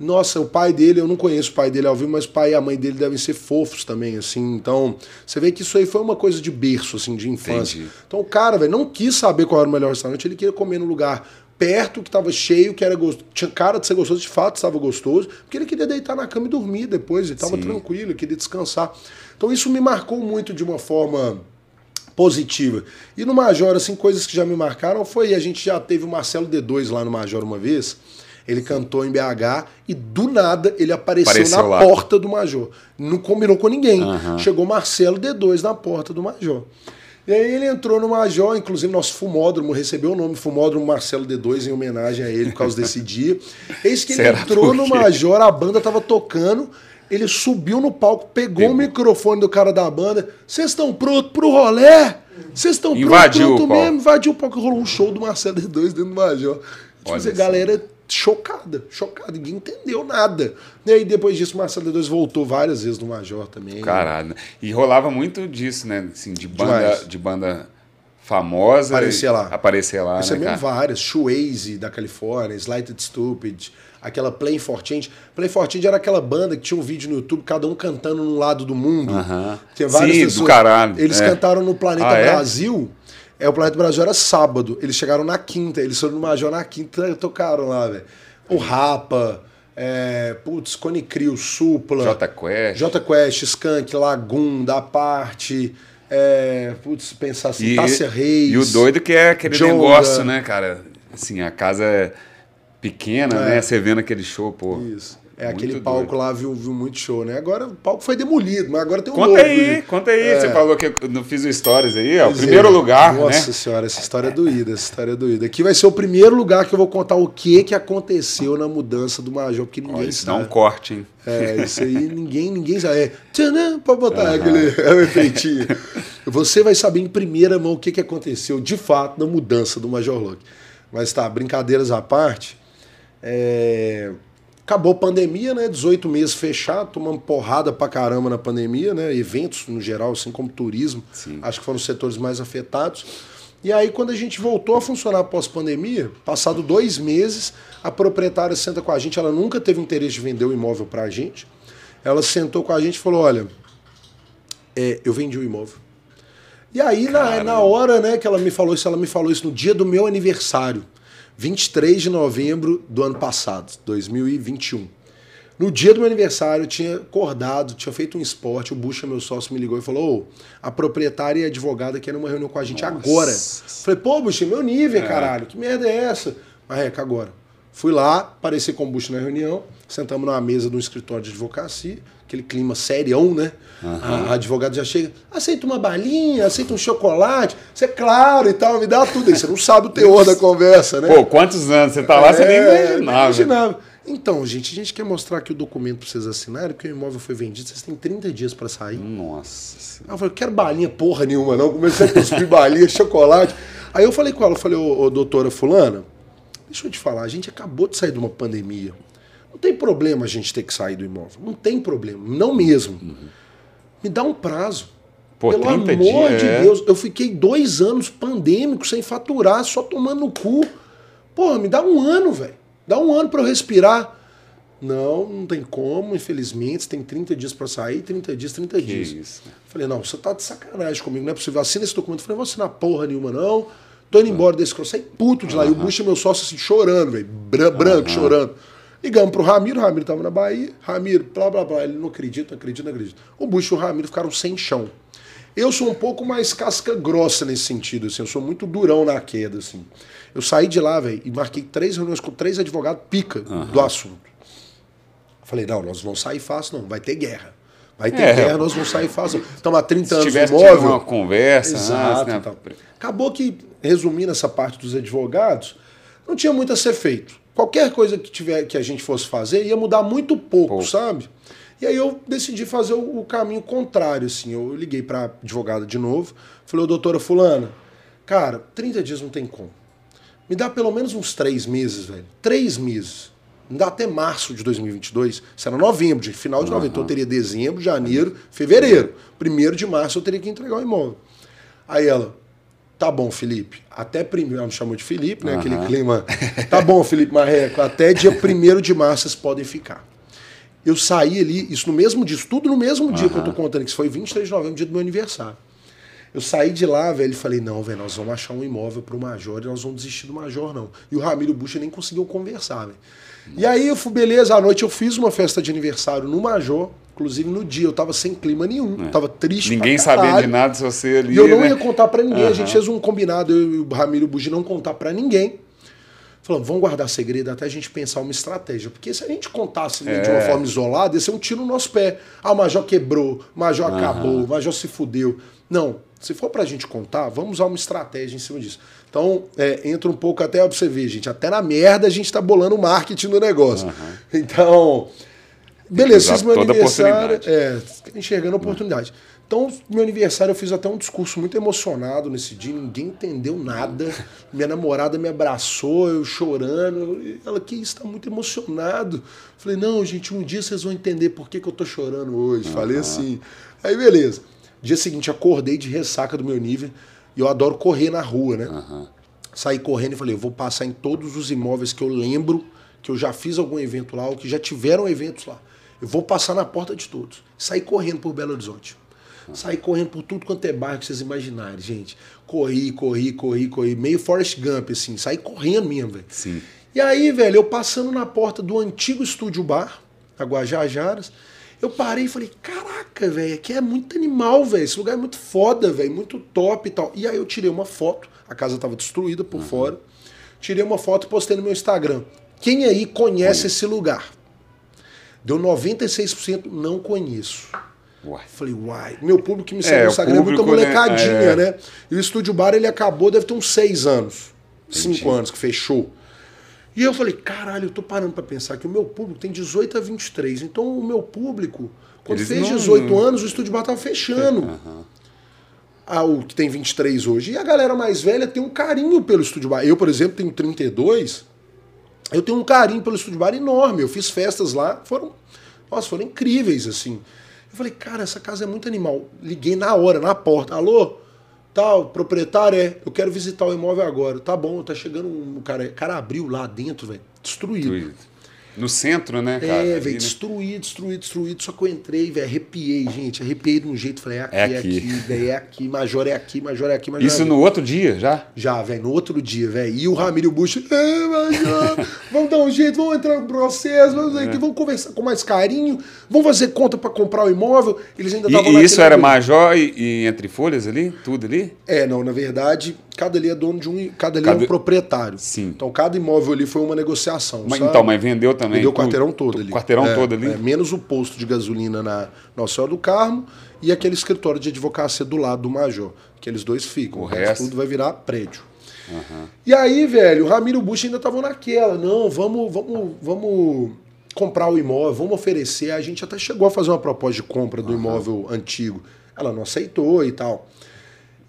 nossa, o pai dele, eu não conheço o pai dele ao vivo, mas o pai e a mãe dele devem ser fofos também, assim. Então, você vê que isso aí foi uma coisa de berço, assim, de infância. Entendi. Então, o cara, velho, não quis saber qual era o melhor restaurante, ele queria comer num lugar perto, que estava cheio, que era gostoso. Tinha cara de ser gostoso, de fato estava gostoso, porque ele queria deitar na cama e dormir depois, ele estava tranquilo, ele queria descansar. Então, isso me marcou muito de uma forma positiva. E no Major, assim, coisas que já me marcaram foi, a gente já teve o Marcelo D2 lá no Major uma vez, ele cantou em BH e do nada ele apareceu, apareceu na lá. porta do Major. Não combinou com ninguém. Uhum. Chegou Marcelo D2 na porta do Major. E aí ele entrou no Major, inclusive nosso fumódromo recebeu o nome Fumódromo Marcelo D2 em homenagem a ele por causa desse dia. Eis que ele Será entrou no Major, a banda tava tocando, ele subiu no palco, pegou Pegou. o microfone do cara da banda. Vocês estão prontos pro rolé? Vocês estão prontos pronto mesmo? Invadiu o palco, rolou um show do Marcelo D2 dentro do Major. Tipo, a galera chocada, chocada, ninguém entendeu nada. E aí depois disso, Marcelo D2 voltou várias vezes no Major também. Caralho. E rolava muito disso, né? Assim, de banda, de banda famosa. Aparecer lá. Aparecer lá, Isso né, é várias. Shoegaze da Califórnia, Slighted Stupid, aquela Play for Change. Play for Change era aquela banda que tinha um vídeo no YouTube, cada um cantando num lado do mundo. Uh -huh. Tinha várias Sim, pessoas. do caralho. Eles é. cantaram no Planeta ah, é? Brasil. É, o Planeta Brasil era sábado. Eles chegaram na quinta. Eles foram no Major na quinta tocaram lá, velho. O Rapa, é, putz, Cone Crio, Supla. J Quest. J Quest, Skank, Lagoon, Da Parte. É, putz, pensar assim, e, Tássia Reis. E o doido que é aquele Jonga. negócio, né, cara? Assim, a casa é pequena, é. né? Você vendo aquele show, pô. Isso. É, muito aquele palco doido. lá viu, viu muito show, né? Agora o palco foi demolido, mas agora tem um conta novo. aí, conta aí. É. Você falou que eu não fiz o stories aí, ó. o primeiro é. lugar, Nossa né? senhora, essa história é doída, essa história é doída. Aqui vai ser o primeiro lugar que eu vou contar o que que aconteceu na mudança do Major, porque ninguém Olha, isso sabe. dá um corte, hein? É, isso aí ninguém, ninguém sabe. É, tchanã, pode botar uhum. aquele é um efeitinho. Você vai saber em primeira mão o que que aconteceu, de fato, na mudança do Major Lock. Mas tá, brincadeiras à parte, é... Acabou a pandemia, né? 18 meses fechado, tomando porrada pra caramba na pandemia, né? Eventos no geral, assim como turismo, Sim. acho que foram os setores mais afetados. E aí, quando a gente voltou a funcionar pós-pandemia, passado dois meses, a proprietária senta com a gente, ela nunca teve interesse de vender o imóvel pra gente. Ela sentou com a gente e falou: olha, é, eu vendi o imóvel. E aí, na, na hora né, que ela me falou isso, ela me falou isso no dia do meu aniversário. 23 de novembro do ano passado, 2021. No dia do meu aniversário, eu tinha acordado, tinha feito um esporte, o Bucha, meu sócio, me ligou e falou: Ô, a proprietária e a advogada querem uma reunião com a gente Nossa. agora. Falei, pô, Bucha, meu nível, é. caralho, que merda é essa? Marreca, agora. Fui lá, apareci com o Bucha na reunião, sentamos numa mesa de um escritório de advocacia, aquele clima serião, né? Uhum. A, a advogada já chega, aceita uma balinha, aceita um chocolate, você é claro e tal, me dá tudo. Aí você não sabe o teor da conversa, né? Pô, quantos anos você tá lá, é, você nem imaginava. imaginava. Então, gente, a gente quer mostrar que o documento para vocês assinarem, porque o imóvel foi vendido, vocês têm 30 dias para sair. Nossa. Aí eu falei, quero balinha porra nenhuma, não. Comecei a cuspir balinha, chocolate. Aí eu falei com ela, eu falei, ô, ô doutora fulana, deixa eu te falar, a gente acabou de sair de uma pandemia. Não tem problema a gente ter que sair do imóvel. Não tem problema. Não mesmo. Uhum. Me dá um prazo. Pô, Pelo amor dias, de é. Deus. Eu fiquei dois anos pandêmicos sem faturar, só tomando no cu. Porra, me dá um ano, velho. Dá um ano para eu respirar. Não, não tem como, infelizmente. Você tem 30 dias para sair, 30 dias, 30 que dias. Isso. Falei, não, você tá de sacanagem comigo, não é possível. Assina esse documento. Falei, não vou assinar porra nenhuma, não. Tô indo embora desse que eu saí puto de lá. E o Bush, meu sócio, assim, chorando, velho. Branco, chorando. Ligamos pro Ramiro, o Ramiro tava na Bahia, Ramiro, blá blá blá, ele não acredita, não acredita, não acredita. O Bush e o Ramiro ficaram sem chão. Eu sou um pouco mais casca grossa nesse sentido, assim, eu sou muito durão na queda, assim. Eu saí de lá, velho, e marquei três reuniões com três advogados pica uhum. do assunto. Falei, não, nós vamos sair fácil, não, vai ter guerra. Vai ter é, guerra, nós vamos sair fácil. Estamos há 30 anos no imóvel. uma conversa. Exato. Né? Acabou que, resumindo essa parte dos advogados, não tinha muito a ser feito. Qualquer coisa que, tiver, que a gente fosse fazer ia mudar muito pouco, pouco. sabe? E aí eu decidi fazer o, o caminho contrário, assim. Eu liguei para advogada de novo, falei, ô doutora fulana, cara, 30 dias não tem como. Me dá pelo menos uns três meses, velho. Três meses. Me dá até março de 2022. Isso era novembro, de final de novembro. Então eu teria dezembro, janeiro, fevereiro. Primeiro de março eu teria que entregar o imóvel. Aí ela, tá bom, Felipe. Até primeiro, me chamou de Felipe, né? Uhum. Aquele clima. Tá bom, Felipe Marreco. Até dia primeiro de março vocês podem ficar. Eu saí ali, isso no mesmo dia, tudo no mesmo uhum. dia que eu tô contando, que foi 23 de novembro, dia do meu aniversário. Eu saí de lá, velho, e falei, não, velho, nós vamos achar um imóvel pro Major e nós vamos desistir do Major, não. E o Ramiro Bucha nem conseguiu conversar, velho. E aí, eu fui, beleza, à noite eu fiz uma festa de aniversário no Major, inclusive no dia, eu tava sem clima nenhum, é. tava triste Ninguém sabia de nada se você ali, E eu não né? ia contar para ninguém, uhum. a gente fez um combinado, eu e o Ramiro Bugi não contar para ninguém. Falando, vamos guardar segredo até a gente pensar uma estratégia. Porque se a gente contasse é. de uma forma isolada, ia ser um tiro no nosso pé. Ah, o Major quebrou, o Major uhum. acabou, o Major se fudeu. Não, se for pra gente contar, vamos usar uma estratégia em cima disso. Então, é, entra um pouco até pra você ver, gente. Até na merda a gente tá bolando o marketing do negócio. Uhum. Então, beleza, fiz meu aniversário. É, enxergando a oportunidade. Então, meu aniversário eu fiz até um discurso muito emocionado nesse dia, ninguém entendeu nada. Minha namorada me abraçou, eu chorando. Ela, que isso, tá muito emocionado. Falei, não, gente, um dia vocês vão entender por que, que eu tô chorando hoje. Uhum. Falei assim. Aí, beleza. Dia seguinte, acordei de ressaca do meu nível. E eu adoro correr na rua, né? Uhum. Saí correndo e falei, eu vou passar em todos os imóveis que eu lembro que eu já fiz algum evento lá ou que já tiveram eventos lá. Eu vou passar na porta de todos. Saí correndo por Belo Horizonte. Uhum. Saí correndo por tudo quanto é bairro que vocês imaginarem, gente. Corri, corri, corri, corri. Meio Forrest Gump, assim. Saí correndo mesmo, velho. Sim. E aí, velho, eu passando na porta do antigo Estúdio Bar, a Guajajaras, eu parei e falei, caraca, velho, aqui é muito animal, velho. Esse lugar é muito foda, velho, muito top e tal. E aí eu tirei uma foto, a casa estava destruída por uhum. fora. Tirei uma foto e postei no meu Instagram. Quem aí conhece esse lugar? Deu 96% não conheço. Uai. Falei, uai. Meu público que me segue é, no Instagram é muita molecadinha, né? né? E o Estúdio Bar, ele acabou, deve ter uns seis anos. Entendi. Cinco anos que fechou. E eu falei, caralho, eu tô parando para pensar que o meu público tem 18 a 23. Então o meu público, quando Eles fez não... 18 anos, o Estúdio Bar tava fechando. Uhum. Ah, o que tem 23 hoje. E a galera mais velha tem um carinho pelo Estúdio Bar. Eu, por exemplo, tenho 32. Eu tenho um carinho pelo Estúdio Bar enorme. Eu fiz festas lá, foram, nossa, foram incríveis, assim. Eu falei, cara, essa casa é muito animal. Liguei na hora, na porta. Alô? Tal, proprietário é, eu quero visitar o imóvel agora. Tá bom, tá chegando um cara. O cara abriu lá dentro, velho, destruído. destruído. No centro, né, cara? É, velho, destruído, destruído, destruído. Só que eu entrei, velho, arrepiei, gente. Arrepiei de um jeito. Falei, é aqui, é aqui, é velho, é aqui. Major é aqui, Major é aqui, Major Isso é no outro dia, já? Já, velho, no outro dia, velho. E o Ramiro Bush, é, Major, vamos dar um jeito, vamos entrar no processo, vamos aqui, é. vamos conversar com mais carinho, vamos fazer conta para comprar o imóvel. Eles ainda estavam E, e isso era Major e, e entre folhas ali? Tudo ali? É, não, na verdade, cada ali é dono de um. Cada ali cada... é um proprietário. Sim. Então cada imóvel ali foi uma negociação. Mas, então, mas vendeu também. Vendeu o quarteirão todo ali. O quarteirão é, todo ali. É, menos o posto de gasolina na Nossa Senhora do Carmo e aquele escritório de advocacia do lado do Major. Aqueles dois ficam. O, o resto, tudo vai virar prédio. Uhum. E aí, velho, o Ramiro Bush ainda tava naquela. Não, vamos, vamos, vamos comprar o imóvel, vamos oferecer. A gente até chegou a fazer uma proposta de compra do uhum. imóvel antigo. Ela não aceitou e tal.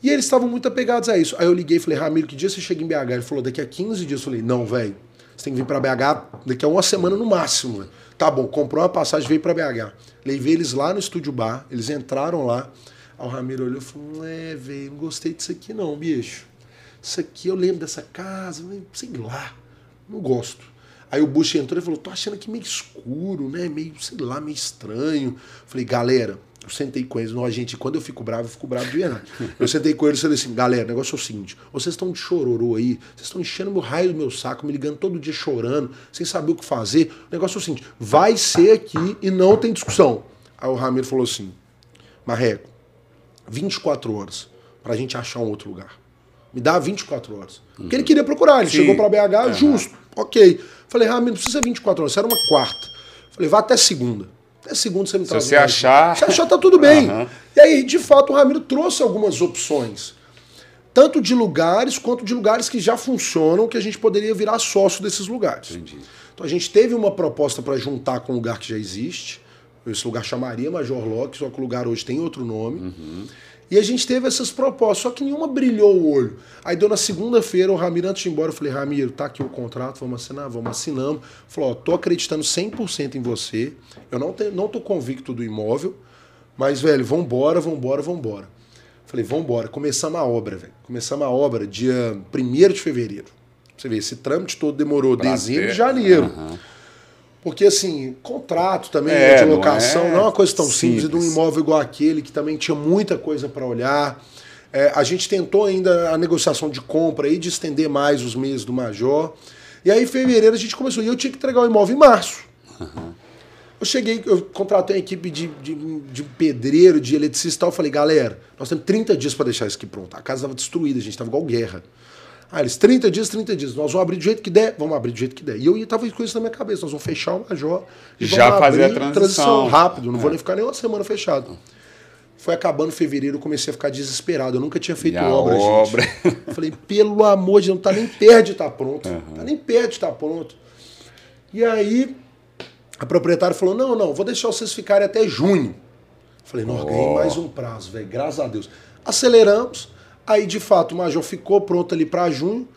E eles estavam muito apegados a isso. Aí eu liguei e falei, Ramiro, que dia você chega em BH? Ele falou, daqui a 15 dias. Eu falei, não, velho, você tem que vir para BH daqui a uma semana no máximo. Tá bom, comprou uma passagem, veio para BH. Levei eles lá no estúdio bar, eles entraram lá. Aí o Ramiro olhou e falou, é, velho, não gostei disso aqui não, bicho. Isso aqui, eu lembro dessa casa, sei lá, não gosto. Aí o Bush entrou e falou, tô achando aqui meio escuro, né, meio, sei lá, meio estranho. Falei, galera, eu sentei com eles, não, gente, quando eu fico bravo, eu fico bravo de verdade. Eu sentei com eles e falei assim, galera, o negócio é o seguinte, vocês estão de chororô aí, vocês estão enchendo meu raio do meu saco, me ligando todo dia chorando, sem saber o que fazer. O negócio é o seguinte, vai ser aqui e não tem discussão. Aí o Ramiro falou assim, Marreco, 24 horas para a gente achar um outro lugar. Me dá 24 horas. Porque ele queria procurar, ele Sim. chegou para BH, uhum. justo, ok. Falei, ah, não precisa 24 horas, isso era uma quarta. Falei, vá até segunda. Até segunda você me traz. Se você achar. Se achar, tá tudo bem. Uhum. E aí, de fato, o Ramiro trouxe algumas opções. Tanto de lugares quanto de lugares que já funcionam, que a gente poderia virar sócio desses lugares. Entendi. Então a gente teve uma proposta para juntar com um lugar que já existe. Esse lugar chamaria Major Locke, só que o lugar hoje tem outro nome. Uhum. E a gente teve essas propostas, só que nenhuma brilhou o olho. Aí deu na segunda-feira, o Ramiro, antes de ir embora, eu falei, Ramiro, tá aqui o contrato, vamos assinar, vamos assinamos. Falou, ó, tô acreditando 100% em você, eu não, te, não tô convicto do imóvel, mas, velho, vambora, vambora, vambora. Falei, vambora. Começamos a obra, velho. Começamos a obra dia 1 de fevereiro. Você vê, esse trâmite todo demorou pra dezembro e janeiro. Uhum. Porque, assim, contrato também é, de locação não é, não é uma coisa tão simples. simples. de um imóvel igual aquele, que também tinha muita coisa para olhar. É, a gente tentou ainda a negociação de compra e de estender mais os meses do Major. E aí, em fevereiro, a gente começou. E eu tinha que entregar o imóvel em março. Uhum. Eu cheguei, eu contratei uma equipe de, de, de pedreiro, de eletricista e tal. Eu falei, galera, nós temos 30 dias para deixar isso aqui pronto. A casa estava destruída, a gente estava igual guerra. Ah, eles, 30 dias, 30 dias. Nós vamos abrir do jeito que der, vamos abrir do jeito que der. E eu estava com isso na minha cabeça. Nós vamos fechar o Major e Já fazer a transição. transição rápido. Não é. vou nem ficar nem uma semana fechado. Foi acabando fevereiro, eu comecei a ficar desesperado. Eu nunca tinha feito obra, obra, falei, pelo amor de Deus, não tá nem perto de estar tá pronto. Uhum. Tá nem perto de estar tá pronto. E aí, a proprietária falou: não, não, vou deixar vocês ficarem até junho. Falei, não, oh. ganhei mais um prazo, velho, graças a Deus. Aceleramos. Aí, de fato, o Major ficou pronto ali para junho.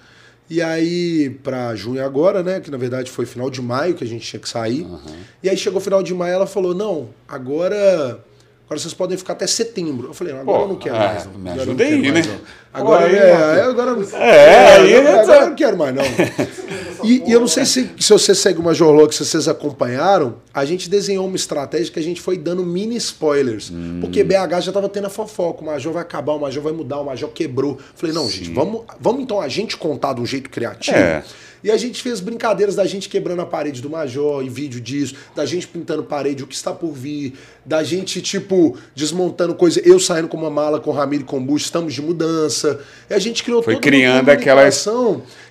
E aí, para junho agora, né? Que na verdade foi final de maio que a gente tinha que sair. Uhum. E aí chegou final de maio, ela falou: não, agora. Agora vocês podem ficar até setembro. Eu falei, agora Pô, eu não quero é, mais. Não. Me ajuda aí, né? Não. Agora, Pô, é, é, agora, é, aí, agora, agora eu não quero mais, não. E, e, eu não sei se, se você segue o Major Log, se vocês acompanharam, a gente desenhou uma estratégia que a gente foi dando mini spoilers. Hum. Porque BH já estava tendo a fofoca, o Major vai acabar, o Major vai mudar, o Major quebrou. Falei, não, Sim. gente, vamos, vamos então a gente contar de um jeito criativo. É. E a gente fez brincadeiras da gente quebrando a parede do Major e vídeo disso, da gente pintando parede, o que está por vir, da gente, tipo, desmontando coisa, eu saindo com uma mala com o Ramiro e com o Bush, estamos de mudança. E a gente criou Foi criando aquela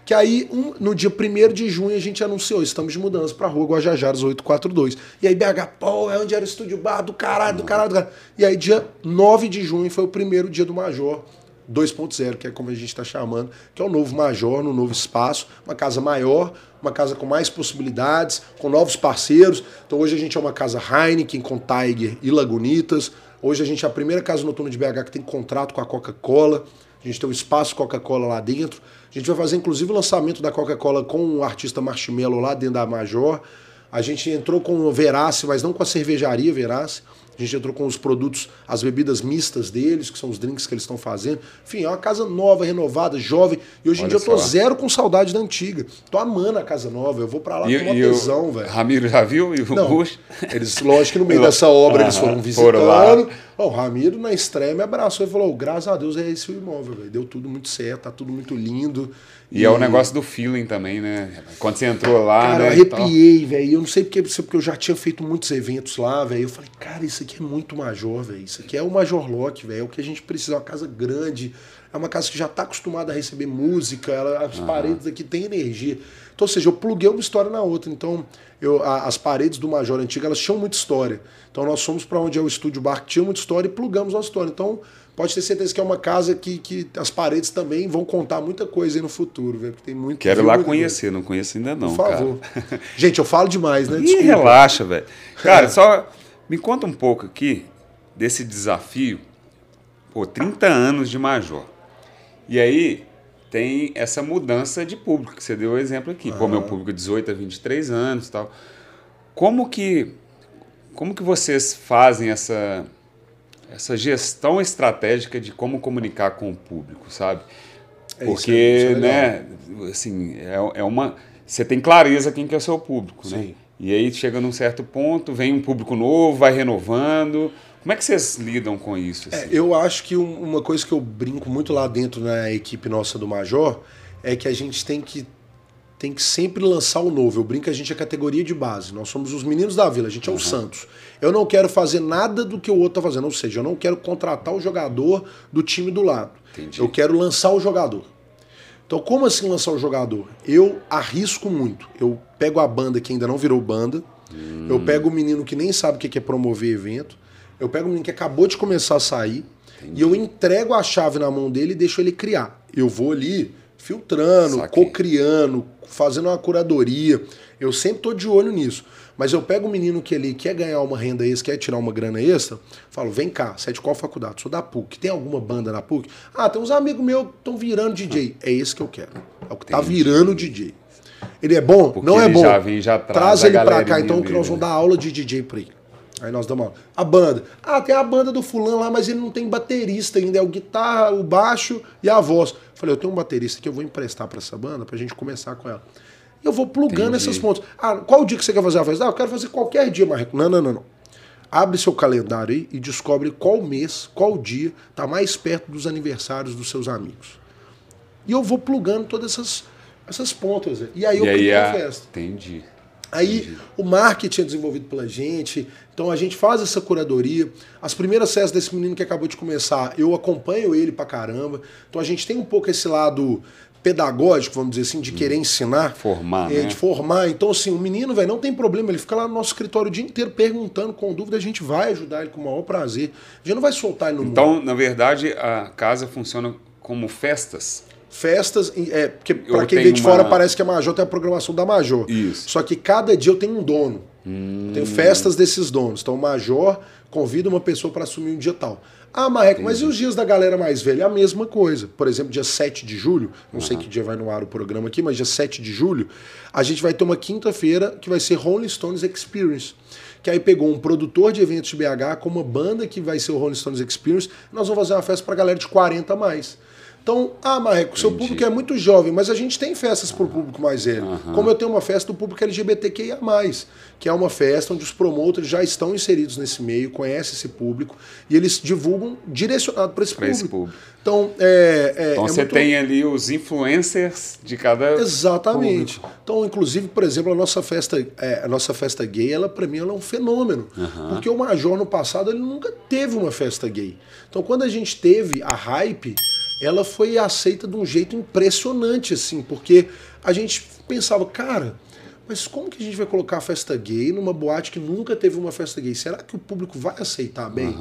que aí, um, no dia 1 de junho, a gente anunciou, estamos de mudança para a rua Guajajares 842. E aí, BH, pô, é onde era o estúdio bar do caralho, do caralho, do caralho. E aí, dia 9 de junho foi o primeiro dia do Major. 2.0, que é como a gente está chamando, que é o novo Major, no novo espaço, uma casa maior, uma casa com mais possibilidades, com novos parceiros. Então hoje a gente é uma casa Heineken com Tiger e Lagunitas. Hoje a gente é a primeira casa noturna de BH que tem contrato com a Coca-Cola. A gente tem um espaço Coca-Cola lá dentro. A gente vai fazer inclusive o lançamento da Coca-Cola com o artista Marshmello lá dentro da Major. A gente entrou com o Verace, mas não com a cervejaria Verace. A gente entrou com os produtos, as bebidas mistas deles, que são os drinks que eles estão fazendo. Enfim, é uma casa nova, renovada, jovem. E hoje Olha em dia eu tô zero com saudade da antiga. Tô amando a casa nova. Eu vou para lá e, com uma tesão, velho. Ramiro já viu? E o Não, Bush? Eles, lógico que no meio dessa obra eles foram visitando. Foram lá. O Ramiro, na estreia, me abraçou e falou: graças a Deus é esse o imóvel, velho. Deu tudo muito certo, tá tudo muito lindo. E, e, é o negócio do feeling também, né? Quando você entrou lá. Cara, né, eu arrepiei, velho. Eu não sei porque, porque eu já tinha feito muitos eventos lá, velho. Eu falei, cara, isso aqui é muito Major, velho. Isso aqui é o Major Lock, velho. É o que a gente precisa. É uma casa grande. É uma casa que já tá acostumada a receber música. Ela, as uhum. paredes aqui têm energia. Então, ou seja, eu pluguei uma história na outra. Então, eu, a, as paredes do Major antigo, elas tinham muita história. Então, nós fomos para onde é o estúdio bar que tinha muita história e plugamos a história. Então, pode ter certeza que é uma casa que, que as paredes também vão contar muita coisa aí no futuro, velho. Tem muito. Quero lá conhecer, não conheço ainda não. Por favor. Cara. Gente, eu falo demais, né? Desculpa. Ih, relaxa, velho. Cara, só me conta um pouco aqui desse desafio. Pô, 30 anos de major. E aí tem essa mudança de público, que você deu o exemplo aqui. Pô, meu público é 18 a 23 anos tal. Como que, como que vocês fazem essa essa gestão estratégica de como comunicar com o público, sabe? É Porque, isso, é né, assim, é, é, uma. Você tem clareza quem que é o seu público, né? Sim. né? E aí chega num certo ponto, vem um público novo, vai renovando. Como é que vocês lidam com isso? É, assim? É, eu acho que uma coisa que eu brinco muito lá dentro na equipe nossa do Major é que a gente tem que tem que sempre lançar o novo. Eu brinco que a gente é categoria de base. Nós somos os meninos da vila, a gente é o Santos. Eu não quero fazer nada do que o outro está fazendo. Ou seja, eu não quero contratar o jogador do time do lado. Entendi. Eu quero lançar o jogador. Então, como assim lançar o jogador? Eu arrisco muito. Eu pego a banda que ainda não virou banda, eu pego o menino que nem sabe o que é promover evento, eu pego o menino que acabou de começar a sair e eu entrego a chave na mão dele e deixo ele criar. Eu vou ali filtrando, co-criando, fazendo uma curadoria. Eu sempre tô de olho nisso. Mas eu pego o menino que ali quer ganhar uma renda extra, quer tirar uma grana extra, falo, vem cá, você é de qual faculdade? Sou da PUC. Tem alguma banda na PUC? Ah, tem uns amigos meus que estão virando DJ. É esse que eu quero. É o que tá Entendi. virando DJ. Ele é bom? Porque não é ele bom. já já traz Traz ele pra cá, então, que nós vamos né? dar aula de DJ pra ele. Aí nós damos aula. A banda. Ah, tem a banda do fulano lá, mas ele não tem baterista ainda. É o guitarra, o baixo e a voz. Falei, eu tenho um baterista que eu vou emprestar pra essa banda pra gente começar com ela. E eu vou plugando Entendi. essas pontas. Ah, qual dia que você quer fazer a festa? Ah, eu quero fazer qualquer dia, Marreco. Não, não, não, não. Abre seu calendário aí e descobre qual mês, qual dia tá mais perto dos aniversários dos seus amigos. E eu vou plugando todas essas, essas pontas. né? E aí eu e aí crio a festa. Entendi. Aí o marketing é desenvolvido pela gente, então a gente faz essa curadoria. As primeiras festas desse menino que acabou de começar, eu acompanho ele pra caramba. Então a gente tem um pouco esse lado pedagógico, vamos dizer assim, de querer ensinar. Formar, é, né? De formar. Então, assim, o menino, velho, não tem problema, ele fica lá no nosso escritório o dia inteiro perguntando, com dúvida, a gente vai ajudar ele com o maior prazer. A gente não vai soltar ele no mundo. Então, na verdade, a casa funciona como festas. Festas, é, porque pra Eu quem tenho de fora uma- parece que a Major tem a programação da Major. Isso. Hum. Só que cada dia eu tenho um dono. Eu Tenho festas desses donos. Então o Major convida uma pessoa para assumir um dia tal. Ah, Marreco, mas e os dias da galera mais velha? É a mesma coisa. Por exemplo, dia 7 de julho, não sei que dia vai no ar o programa aqui, mas dia 7 de julho, a gente vai ter uma quinta-feira que vai ser Rolling Stones Experience. Que aí pegou um produtor de eventos de BH com uma banda que vai ser o Rolling Stones Experience. Nós vamos fazer uma festa pra galera de 40 a mais. Então, ah, Marreco, seu público é muito jovem, mas a gente tem festas para o público mais velho. Como eu tenho uma festa do público LGBTQIA, que é uma festa onde os promotores já estão inseridos nesse meio, conhecem esse público e eles divulgam direcionado para esse, público. esse público. Então, é. é Então é você muito- tem ali os influencers de cada. Exatamente. Então, inclusive, por exemplo, a nossa festa, é, a nossa festa gay, ela para mim ela é um fenômeno, porque o Major no passado ele nunca teve uma festa gay. Então, quando a gente teve a hype, ela foi aceita de um jeito impressionante, assim, porque a gente pensava, cara, mas como que a gente vai colocar a festa gay numa boate que nunca teve uma festa gay? Será que o público vai aceitar bem?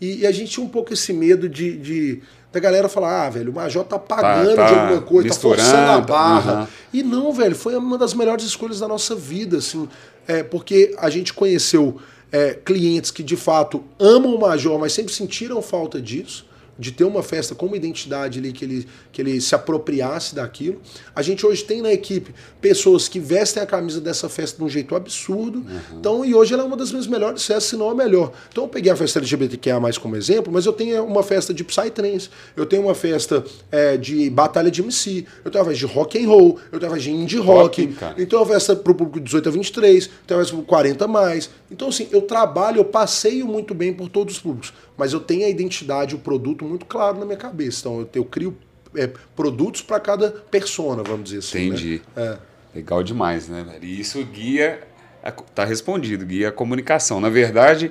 E, e a gente tinha um pouco esse medo de, de- da galera falar, ah, velho, o Major tá pagando tá de alguma coisa, tá forçando a barra. aham. E não, velho, foi uma das melhores escolhas da nossa vida, assim, é, porque a gente conheceu é, clientes que de fato amam o Major, mas sempre sentiram falta disso, de ter uma festa com uma identidade ali que ele, que ele se apropriasse daquilo. A gente hoje tem na equipe pessoas que vestem a camisa dessa festa de um jeito absurdo. Então, e hoje ela é uma das minhas melhores festas, se não a melhor. Então eu peguei a festa LGBTQIA mais como exemplo, mas eu tenho uma festa de Psytrance, eu tenho uma festa é, de batalha de MC, eu tenho uma festa de rock and roll, eu tenho uma festa de indie rock, Rock, então eu festa pro público de 18 a 23, tem uma festa pro 40 a mais. Então, assim, eu trabalho, eu passeio muito bem por todos os públicos, mas eu tenho a identidade, o produto muito claro na minha cabeça. Então, eu, eu crio é, produtos para cada persona, vamos dizer assim. Entendi. Né? Legal demais, né, velho? E isso guia. a Tá respondido, guia a comunicação. Na verdade,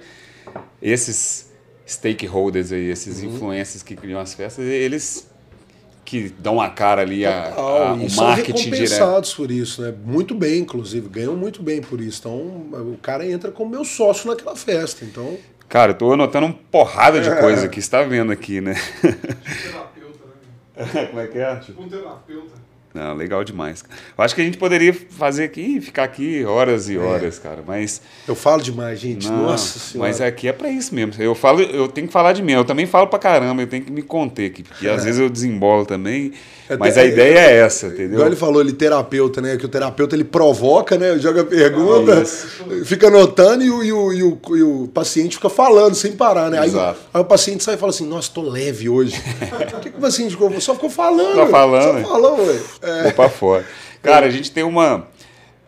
esses stakeholders aí, esses Uhum. influencers que criam as festas, eles que dão a cara ali, a, a- o são marketing direto. recompensados por isso, né? Muito bem, inclusive, ganham muito bem por isso. Então, o cara entra como meu sócio naquela festa. Então, Cara, eu tô anotando uma porrada de coisa aqui, você tá vendo aqui, né? terapeuta, né? Como é que é? Tipo um terapeuta. Não, legal demais. Eu acho que a gente poderia fazer aqui, ficar aqui horas É. e horas, cara, mas... eu falo demais, gente. Não, Nossa senhora. Mas aqui é pra isso mesmo. Eu falo, eu tenho que falar de mim. Eu também falo pra caramba, eu tenho que me conter aqui, porque às vezes eu desembolo também. É, mas é, a ideia é essa, Igual entendeu? ele falou, ele terapeuta, né? Que o terapeuta ele provoca, né? Joga pergunta, É fica anotando e o, e, o, e, o, e o paciente fica falando sem parar, né? Aí, aí o paciente sai e fala assim: Nossa, tô leve hoje. O que, que o paciente ficou? Só ficou falando. Só falando. Só falou, ué. É. Vou pra fora. Cara, a gente tem uma,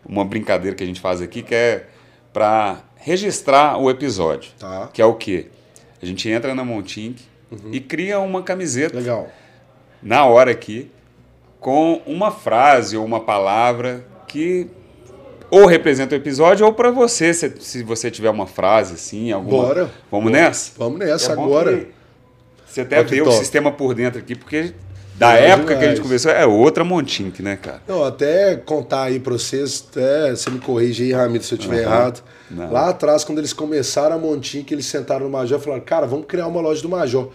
uma brincadeira que a gente faz aqui que é pra registrar o episódio. Tá. Uhum. Que é o quê? A gente entra na Montink e cria uma camiseta Legal. na hora aqui com uma frase ou uma palavra que ou representa o episódio ou para você, se, se você tiver uma frase assim, alguma. Bora. Vamos nessa? Vamos nessa É agora. Você até vê o sistema por dentro aqui, porque da Legal época que a demais. gente conversou é outra Montink, né, cara? Não, até contar aí pra vocês, até você me corrige aí, Ramiro, se eu estiver Aham. errado. Não. Lá atrás, quando eles começaram a Montinho, que eles sentaram no Major, falaram, cara, vamos criar uma loja do Major.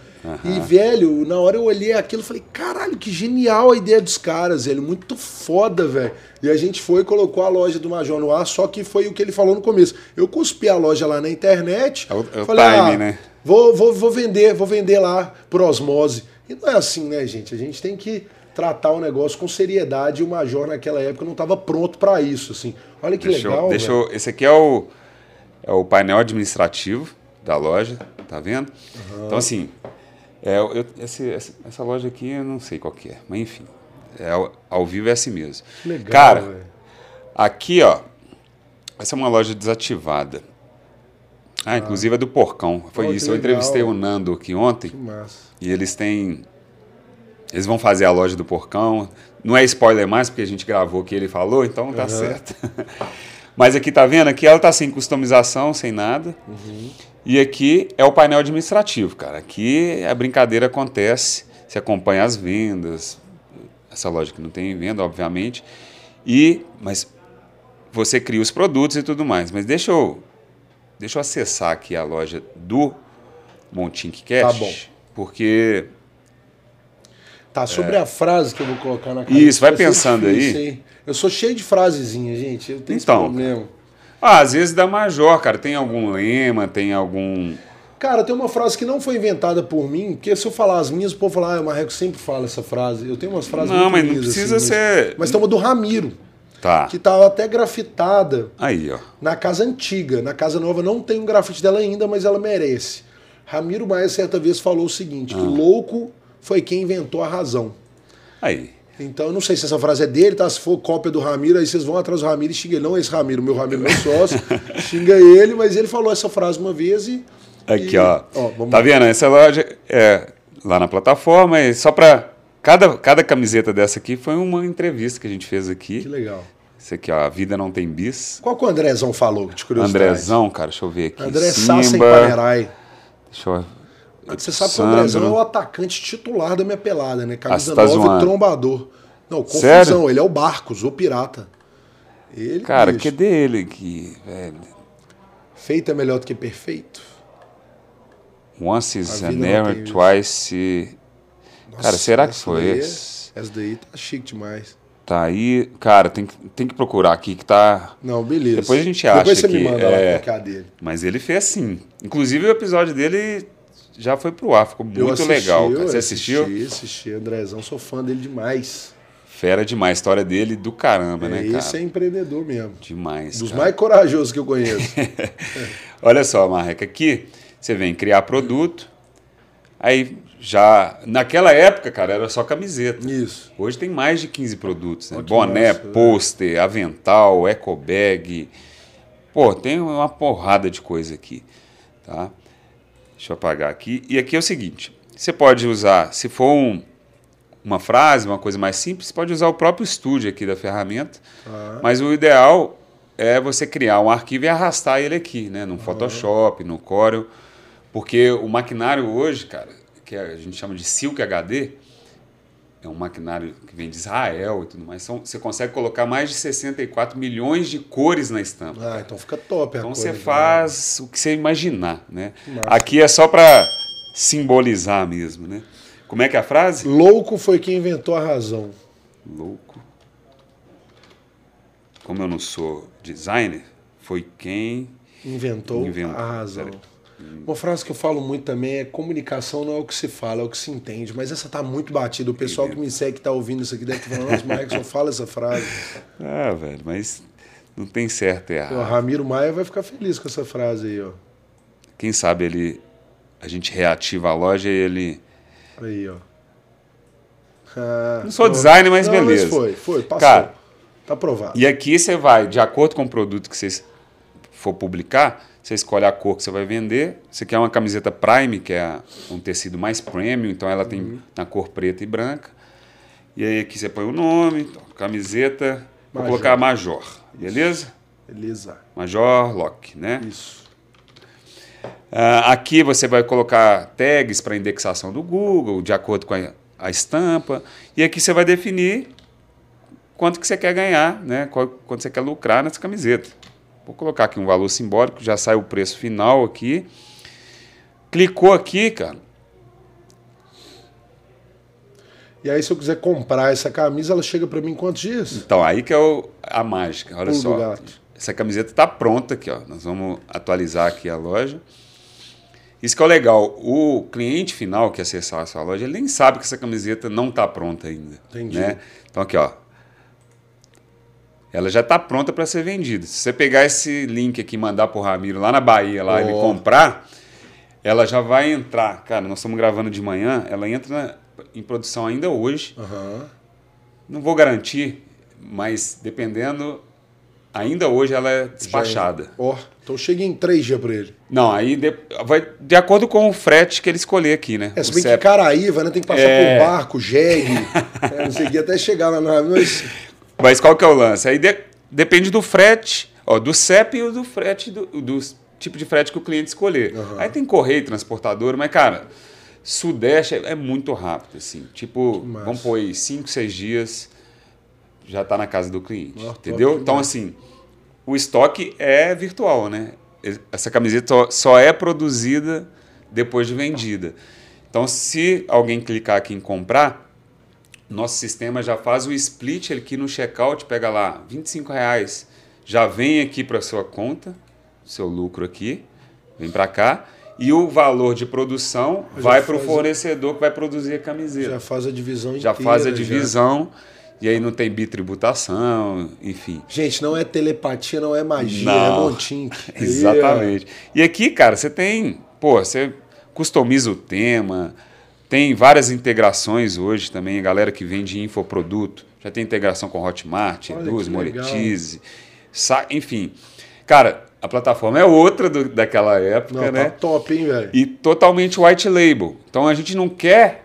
E, velho, na hora eu olhei aquilo e falei, caralho, que genial a ideia dos caras, velho, muito foda, velho. E a gente foi e colocou a loja do Major no ar, só que foi o que ele falou no começo. Eu cuspi a loja lá na internet, É o- é o falei, time, ah, né? Vou, vou, vou vender, vou vender lá por osmose. E não é assim, né, gente? A gente tem que tratar o negócio com seriedade e o Major naquela época não estava pronto para isso, assim. Olha que Deixa eu- legal, deixa velho. eu- esse aqui é o, é o painel administrativo da loja, tá vendo? Então, assim, é, eu- esse- essa, loja aqui eu não sei qual que é, mas enfim, é, ao- vivo é assim mesmo. Legal, Cara, velho. aqui, ó, essa é uma loja desativada. Ah, inclusive é do Porcão. Foi isso. Eu entrevistei o Nando aqui ontem. Que massa. E eles têm. Eles vão fazer a loja do Porcão. Não é spoiler mais, porque a gente gravou o que ele falou, então tá certo. Mas aqui tá vendo? Aqui ela tá sem customização, sem nada. E aqui é o painel administrativo, cara. Aqui a brincadeira acontece. Você acompanha as vendas. Essa loja que não tem venda, obviamente. E. Mas você cria os produtos e tudo mais. Mas deixa eu. Deixa eu acessar aqui a loja do Montink Cash. Tá bom. Porque Tá, sobre a frase que eu vou colocar na. É. Isso, vai pensando difícil, aí. hein? Eu sou cheio de frasezinhas, gente. Eu tenho Então, esse problema. Ah, às vezes dá major, cara. Tem algum lema, tem algum. Cara, tem uma frase que não foi inventada por mim, porque se eu falar as minhas, o povo fala, ah, o Marreco sempre fala essa frase. Eu tenho umas frases Não, mas não lindas, precisa assim, ser- Mas, mas tem uma do Ramiro, Tá. que tava até grafitada Aí, ó. na casa antiga. Na casa nova não tem um grafite dela ainda, mas ela merece. Ramiro Maia certa vez falou o seguinte, Ah. que louco foi quem inventou a razão. Aí. Então, eu não sei se essa frase é dele, tá? Se for cópia do Ramiro, aí vocês vão atrás do Ramiro e xingam ele. Não esse Ramiro, meu Ramiro, meu sócio. xinga ele, mas ele falou essa frase uma vez e... Aqui, e- ó. vamos Tá lá. vendo? Essa loja é lá na plataforma. E só pra. Cada, cada camiseta dessa aqui foi uma entrevista que a gente fez Que aqui. legal. Isso aqui, ó. A vida não tem bis. Qual que o Andrezão falou, de curiosidade? Andrezão, cara, deixa eu ver aqui. André Sassa em Simba. Panerai. Deixa eu. Você sabe que o. Andrezão é o atacante titular da minha pelada, né? Camisa Ah, tá 9 zoando. trombador. Não, confusão, Sério? ele é o Barcos, o pirata. Ele, Cara, bicho, que dele aqui, velho? feito é melhor do que perfeito. Once is an error, tem Cara, será que foi daí é- esse? Essa daí tá chique demais. Tá aí. Cara, tem, que- tem que procurar aqui que tá. Não, beleza. Depois a gente acha Depois você que me manda é- lá dele. Mas ele fez sim. Inclusive o episódio dele já foi pro ar, ficou muito assisti, legal. cara. Você assisti, assistiu? Assisti, Andrezão, sou fã dele demais. Fera demais, a história dele do caramba, É, né, esse cara? é empreendedor mesmo. Demais. Dos cara. mais corajosos que eu conheço. Olha só, Marreca, aqui você vem criar produto, aí já. Naquela época, cara, era só camiseta. Isso. Hoje tem mais de 15 produtos, né? Boné, né? pôster, avental, eco bag. Pô, tem uma porrada de coisa aqui, tá? Deixa eu apagar aqui. E aqui é o seguinte, você pode usar, se for um- uma frase, uma coisa mais simples, você pode usar o próprio estúdio aqui da ferramenta, Tá. mas o ideal é você criar um arquivo e arrastar ele aqui, né? No Photoshop, no Corel, porque o maquinário hoje, cara, que a gente chama de Silk HD, é um maquinário que vem de Israel e tudo mais. São, você consegue colocar mais de 64 milhões de cores na estampa. Ah, então fica top a Então você né? faz o que você imaginar, né? massa. Aqui é só para simbolizar mesmo, né? Como é que é a frase? Louco foi quem inventou a razão. Louco. Como eu não sou designer, foi quem Inventou, Inventou, a razão. peraí. Uma frase que eu falo muito também é comunicação não é o que se fala, é o que se entende. Mas essa tá muito batida. O pessoal que me segue, que tá ouvindo isso aqui, deve estar falando, nossa, Marcos, só fala essa frase. Ah, velho, mas não tem certo e O errado. Ramiro Maia vai ficar feliz com essa frase aí, ó. Quem sabe ele a gente reativa a loja e ele Aí, ó. Ah, Não sou designer, mas não, beleza. foi, foi, passou. Cara, tá aprovado. E aqui você vai, de acordo com o produto que você for publicar, você escolhe a cor que você vai vender. Você quer uma camiseta Prime, que é um tecido mais premium, então ela tem Uhum. na cor preta e branca. E aí aqui você põe o nome, então, camiseta, vou Major. colocar Major, beleza? Beleza. Major Lock, né? Isso. Ah, aqui você vai colocar tags para indexação do Google, de acordo com a, a estampa. E aqui você vai definir quanto que você quer ganhar, né? Qual- quanto você quer lucrar nessa camiseta. Vou colocar aqui um valor simbólico, já sai o preço final aqui. Clicou aqui, cara. E aí, se eu quiser comprar essa camisa, ela chega pra mim em quantos dias? Então, aí que é o- a mágica. Olha Pulo só. Essa camiseta está pronta aqui, ó. Nós vamos atualizar aqui a loja. Isso que é o legal. O cliente final que acessar a sua loja, ele nem sabe que essa camiseta não está pronta ainda. Entendi. Né? Então aqui, ó. Ela já está pronta para ser vendida. Se você pegar esse link aqui e mandar pro Ramiro lá na Bahia, lá ele Ó. comprar, ela já vai entrar. Cara, nós estamos gravando de manhã, ela entra na- em produção ainda hoje. Aham. Não vou garantir, mas dependendo, ainda hoje ela é despachada. Ó, então chega em três dias pra ele. Não, aí de, vai de acordo com o frete que ele escolher aqui, né? É, se O bem que CEP. Caraíva, né? Tem que passar É. por barco, jegue, é, não sei o que, até chegar lá na. Mas, Mas qual que é o lance? Aí de- depende do frete, ó, do CEP e do frete, do, do tipo de frete que o cliente escolher. Aham. Aí tem correio, transportador, mas, cara, Sudeste é, é muito rápido, assim. Tipo, vamos pôr aí 5, 6 dias, já está na casa do cliente, top entendeu? Então, assim, o estoque é virtual, né? Essa camiseta só, só é produzida depois de vendida. Então, se alguém clicar aqui em comprar, nosso sistema já faz o split aqui no checkout, pega lá 25 reais, já vem aqui para sua conta, seu lucro aqui, vem para cá, e o valor de produção Já vai para o fornecedor que vai produzir a camiseta. já faz a divisão Já, inteira. faz a já. divisão, e aí não tem bitributação, enfim. Gente, não é telepatia, não é magia, Não. é montink. Exatamente. E aqui, cara, você tem, pô, você customiza o tema, tem várias integrações hoje também, a galera que vende infoproduto, já tem integração com Hotmart, legal. Monetize, enfim. Cara, a plataforma é outra do- daquela época, Não, né? tá top, hein, velho? E totalmente white label. Então a gente não quer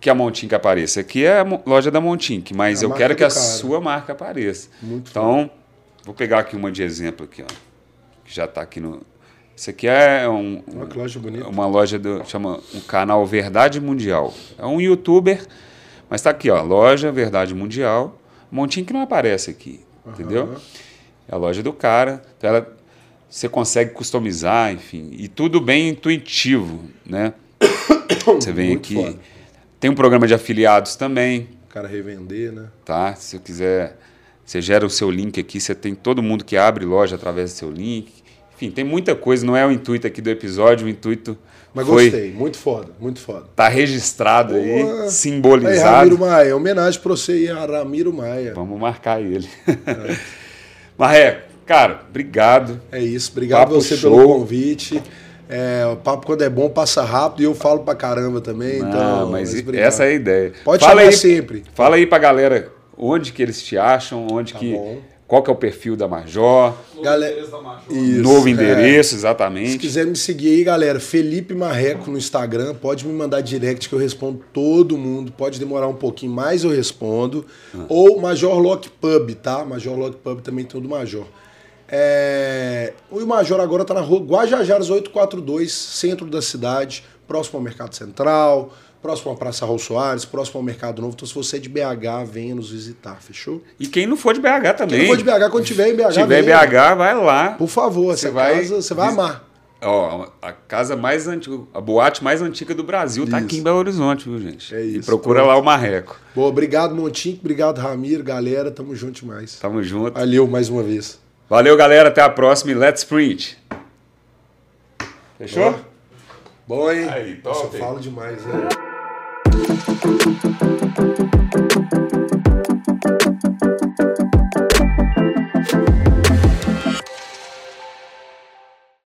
que a Montink apareça. Aqui é a loja da Montink, mas É eu quero que a cara. sua marca apareça. Muito Então, vou pegar aqui uma de exemplo aqui, ó. Que já está aqui no. Isso aqui é um, que loja bonita. uma loja do chama um canal Verdade Mundial. É um youtuber, mas está aqui, ó, loja Verdade Mundial. Montinho que não aparece aqui, entendeu? É a loja do cara. Então ela, você consegue customizar, enfim, e tudo bem intuitivo, né? Você vem Muito aqui. foda. Tem um programa de afiliados também, O cara revender, né? tá? Se eu quiser, você gera o seu link aqui, você tem todo mundo que abre loja através do seu link. Enfim, tem muita coisa, não é o intuito aqui do episódio, o intuito Mas foi gostei, muito foda, muito foda. tá registrado Boa. aí, Aí, Ramiro simbolizado. Maia, homenagem pra você e a Ramiro Maia. Vamos marcar ele. Marreco, cara, obrigado. É isso, obrigado Papo você show. pelo convite. É, o papo quando é bom passa rápido e eu falo pra caramba também. Não, então, mas obrigado. essa é a ideia. Pode fala aí, sempre. Fala aí pra galera onde que eles te acham, onde Tá que bom. Qual que é o perfil da Major, Novo Galera- endereço da Major. Isso, novo é. endereço, Se exatamente. quiser me seguir aí, galera, Felipe Marreco no Instagram, pode me mandar direct que eu respondo todo mundo. Pode demorar um pouquinho, mas eu respondo. Ah. Ou Major Lock Pub, tá? Major Lock Pub também tem o do Major. É... O Major agora tá na rua Guajajaras 842, centro da cidade, próximo ao Mercado Central, próximo à Praça Raul Soares, próximo ao Mercado Novo. Então, se você é de BH, venha nos visitar, fechou? E quem não for de BH também. Quem for de BH, quando tiver em BH, Se tiver em. BH, vai lá. Por favor, Você vai- casa você vai amar. Ó, a casa mais antiga, a boate mais antiga do Brasil tá Isso. aqui em Belo Horizonte, viu, gente? É E isso, procura pronto. lá o Marreco. Boa, obrigado, Montinho. Obrigado, Ramiro. Galera, tamo junto demais. Tamo junto. Valeu mais uma vez. Valeu, galera. Até a próxima e let's print. Fechou? Bom, hein? Aí, Nossa, top, eu falo demais, né? thank